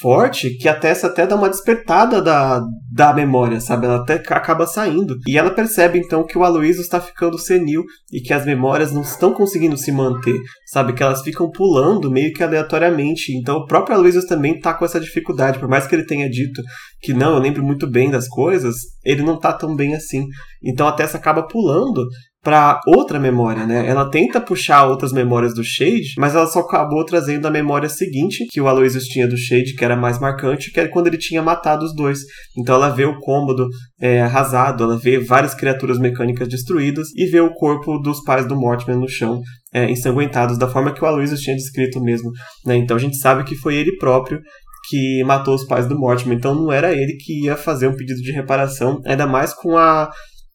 forte que a Tessa até dá uma despertada da, da memória, sabe? Ela até acaba saindo. E ela percebe então que o Aloysio está ficando senil e que as memórias não estão conseguindo se manter, sabe? Que elas ficam pulando meio que aleatoriamente. Então o próprio Aloysio também tá com essa dificuldade. Por mais que ele tenha dito que não, eu lembro muito bem das coisas, ele não tá tão bem assim. Então a Tessa acaba pulando para outra memória, né? Ela tenta puxar outras memórias do Shade, mas ela só acabou trazendo a memória seguinte que o Aloysius tinha do Shade, que era mais marcante, que era quando ele tinha matado os dois. Então ela vê o cômodo é, arrasado, ela vê várias criaturas mecânicas destruídas e vê o corpo dos pais do Mortimer no chão, é, ensanguentados, da forma que o Aloysius tinha descrito mesmo. Né? Então a gente sabe que foi ele próprio que matou os pais do Mortimer. Então não era ele que ia fazer um pedido de reparação, ainda mais com a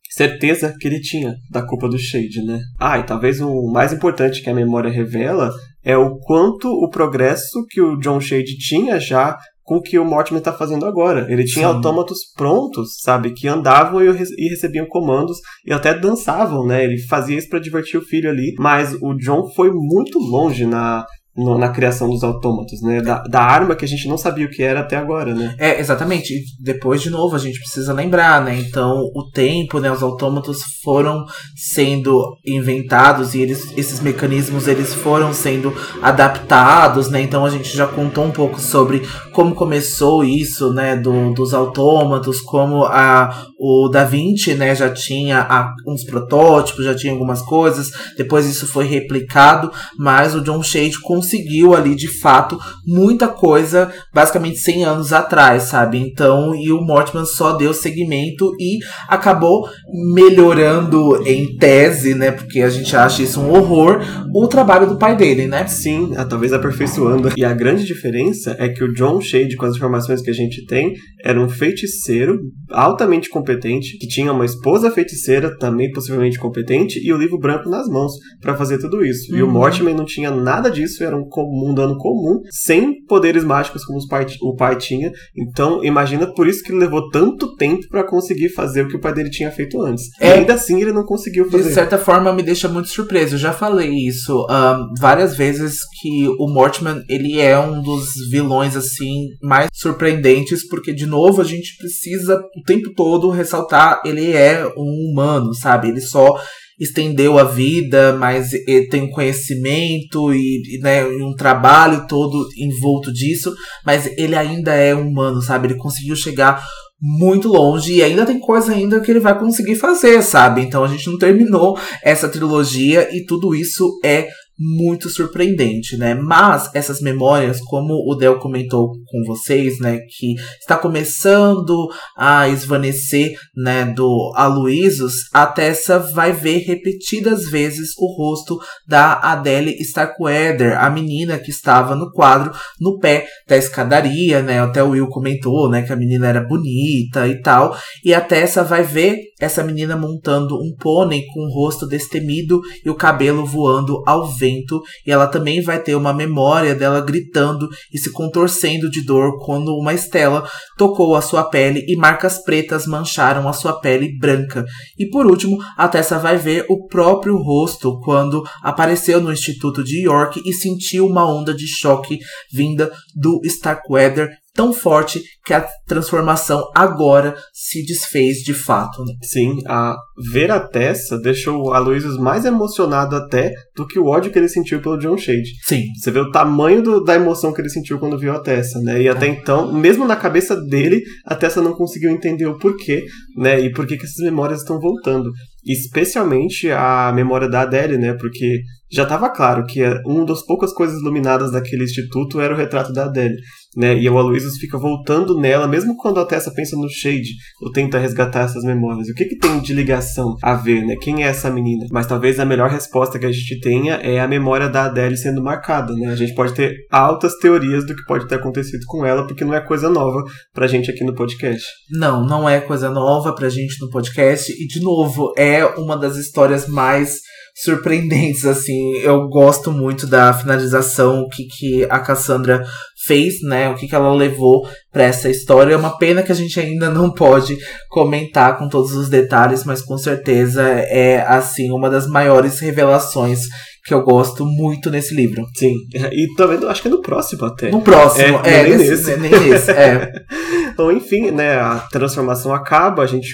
certeza que ele tinha da culpa do Shade, né? Ah, e talvez o mais importante que a memória revela é o quanto o progresso que o John Shade tinha já com o que o Mortimer está fazendo agora. Ele tinha Sim. autômatos prontos, sabe, que andavam e, recebiam comandos e até dançavam, né? Ele fazia isso para divertir o filho ali, mas o John foi muito longe na no, na criação dos autômatos, né? Da, da, arma que a gente não sabia o que era até agora, né? É, exatamente. E depois, de novo, a gente precisa lembrar, né? Então, o tempo, né? Os autômatos foram sendo inventados e eles, esses mecanismos, eles foram sendo adaptados, né? Então, a gente já contou um pouco sobre como começou isso, né? Do, dos autômatos, como a, o Da Vinci, né? Já tinha a, uns protótipos, já tinha algumas coisas. Depois isso foi replicado, mas o John Shade com conseguiu ali de fato muita coisa, basicamente 100 anos atrás, sabe? Então, e o Mortman só deu seguimento e acabou melhorando em tese, né? Porque a gente acha isso um horror, o trabalho do pai dele, né? Sim, talvez aperfeiçoando. E a grande diferença é que o John Shade, com as informações que a gente tem, era um feiticeiro altamente competente, que tinha uma esposa feiticeira também possivelmente competente e o livro branco nas mãos para fazer tudo isso. Uhum. E o uhum. Mortimer não tinha nada disso, era um mundano comum, sem poderes mágicos como pai, o pai tinha. Então, imagina por isso que ele levou tanto tempo para conseguir fazer o que o pai dele tinha feito antes. É, e ainda assim ele não conseguiu fazer. De certa forma me deixa muito surpreso. Eu já falei isso um, várias vezes que o Mortimer ele é um dos vilões assim mais surpreendentes porque de novo a gente precisa o tempo todo ressaltar ele é um humano, sabe? Ele só estendeu a vida, mas tem conhecimento e, e né, um trabalho todo envolto disso, mas ele ainda é humano, sabe? Ele conseguiu chegar muito longe e ainda tem coisa ainda que ele vai conseguir fazer, sabe? Então a gente não terminou essa trilogia e tudo isso é muito surpreendente, né? Mas essas memórias, como o Del comentou com vocês, né, que está começando a esvanecer, né, do Aloysius, a Tessa vai ver repetidas vezes o rosto da Adele Starkweather, a menina que estava no quadro no pé da escadaria, né? Até o Will comentou, né, que a menina era bonita e tal, e a Tessa vai ver essa menina montando um pônei com o rosto destemido e o cabelo voando ao vento, e ela também vai ter uma memória dela gritando e se contorcendo de dor quando uma estela tocou a sua pele e marcas pretas mancharam a sua pele branca. E por último, a Tessa vai ver o próprio rosto quando apareceu no Instituto de York e sentiu uma onda de choque vinda do Starkweather tão forte que a transformação agora se desfez de fato. Né? Sim, a ver a Tessa deixou o Aloysius mais emocionado até do que o ódio que ele sentiu pelo John Shade. Sim. Você vê o tamanho do, da emoção que ele sentiu quando viu a Tessa, né? E até é. então, mesmo na cabeça dele, a Tessa não conseguiu entender o porquê, né? E por que, que essas memórias estão voltando. Especialmente a memória da Adele, né? Porque já estava claro que uma das poucas coisas iluminadas daquele instituto era o retrato da Adele né? E o Aloysius fica voltando nela, mesmo quando a Tessa pensa no Shade, ou tenta resgatar essas memórias. O que que tem de ligação a ver, né? Quem é essa menina? Mas talvez a melhor resposta que a gente tenha é a memória da Adele sendo marcada, né? A gente pode ter altas teorias do que pode ter acontecido com ela, porque não é coisa nova pra gente aqui no podcast. Não, não é coisa nova pra gente no podcast. E, de novo, é uma das histórias mais surpreendentes, assim. Eu gosto muito da finalização, que, que a Cassandra fez, né? O que, que ela levou para essa história. É uma pena que a gente ainda não pode comentar com todos os detalhes, mas com certeza é, assim, uma das maiores revelações que eu gosto muito nesse livro. Sim, e também acho que é no próximo até. No próximo, é, é nem nesse. nesse. Nem nesse, é. então, enfim, né, a transformação acaba, a gente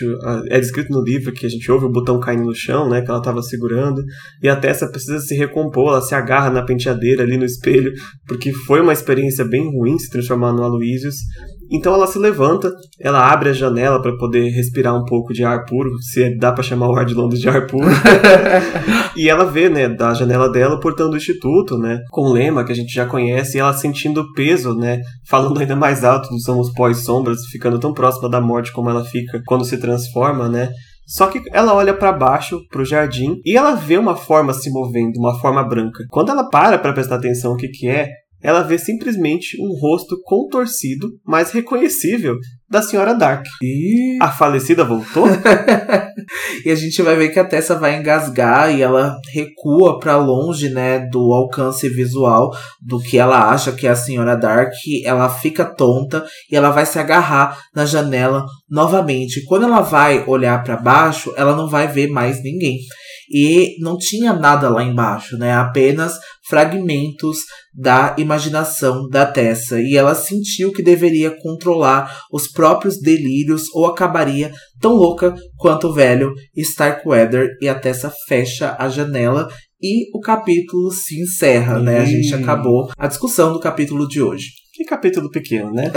é descrito no livro que a gente ouve o botão caindo no chão, né, que ela estava segurando, e a Tessa precisa se recompor, ela se agarra na penteadeira ali no espelho, porque foi uma experiência bem ruim se transformar no Aloysius. Então ela se levanta, ela abre a janela para poder respirar um pouco de ar puro, se dá para chamar o ar de Londres de ar puro. e ela vê, né, da janela dela o portão do instituto, né, com o lema que a gente já conhece, e ela sentindo o peso, né, falando ainda mais alto do Somos Pós-Sombras, ficando tão próxima da morte como ela fica quando se transforma, né. Só que ela olha para baixo, pro jardim, e ela vê uma forma se movendo, uma forma branca. Quando ela para para prestar atenção o que que é, ela vê simplesmente um rosto contorcido, mas reconhecível, da senhora Dark. E a falecida voltou? e a gente vai ver que a Tessa vai engasgar e ela recua para longe, né, do alcance visual do que ela acha que é a senhora Dark. Ela fica tonta e ela vai se agarrar na janela novamente. Quando ela vai olhar para baixo, ela não vai ver mais ninguém e não tinha nada lá embaixo, né? Apenas fragmentos da imaginação da Tessa e ela sentiu que deveria controlar os próprios delírios ou acabaria tão louca quanto o velho Starkweather e a Tessa fecha a janela e o capítulo se encerra, né? A gente acabou a discussão do capítulo de hoje. Que capítulo pequeno, né?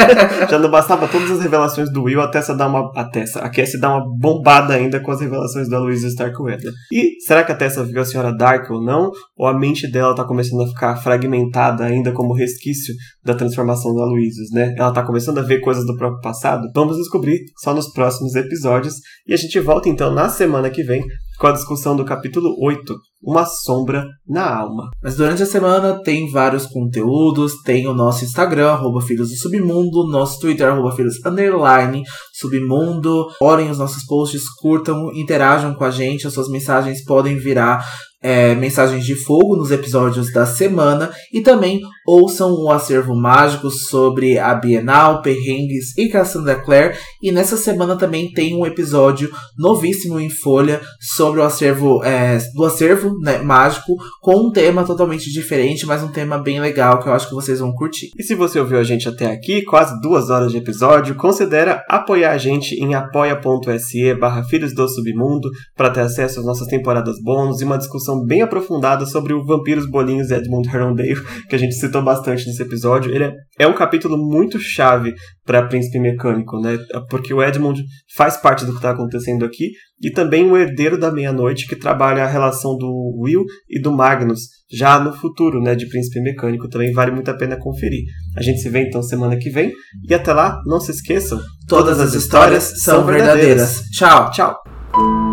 Já não bastava todas as revelações do Will, a Tessa dá uma. A Tessa, a Cassie dá uma bombada ainda com as revelações da Louisa Starkweather. E será que a Tessa viu a Senhora Dark ou não? Ou a mente dela tá começando a ficar fragmentada ainda como resquício da transformação da Louisa, né? Ela tá começando a ver coisas do próprio passado? Vamos descobrir só nos próximos episódios. E a gente volta então na semana que vem com a discussão do capítulo 8, Uma Sombra na Alma. Mas durante a semana tem vários conteúdos, tem o nosso Instagram, arroba Filhos do Submundo, nosso Twitter, arroba Filhos Underline Submundo. Orem os nossos posts, curtam, interajam com a gente, as suas mensagens podem virar é, mensagens de fogo nos episódios da semana e também ouçam o acervo mágico sobre a Bienal, perrengues e Cassandra Clare. E nessa semana também tem um episódio novíssimo em Folha sobre o acervo é, do acervo né, mágico com um tema totalmente diferente, mas um tema bem legal que eu acho que vocês vão curtir. E se você ouviu a gente até aqui, quase duas horas de episódio, considera apoiar a gente em apoia.se barra Filhos do Submundo para ter acesso às nossas temporadas bônus e uma discussão discussão bem aprofundada sobre o Vampiros Bolinhos Edmund Herondale, que a gente citou bastante nesse episódio. Ele é, é um capítulo muito chave para Príncipe Mecânico, né? Porque o Edmund faz parte do que está acontecendo aqui e também o herdeiro da meia-noite que trabalha a relação do Will e do Magnus já no futuro, né, de Príncipe Mecânico. Também vale muito a pena conferir. A gente se vê então semana que vem e até lá, não se esqueçam, todas as histórias são verdadeiras. Tchau, tchau.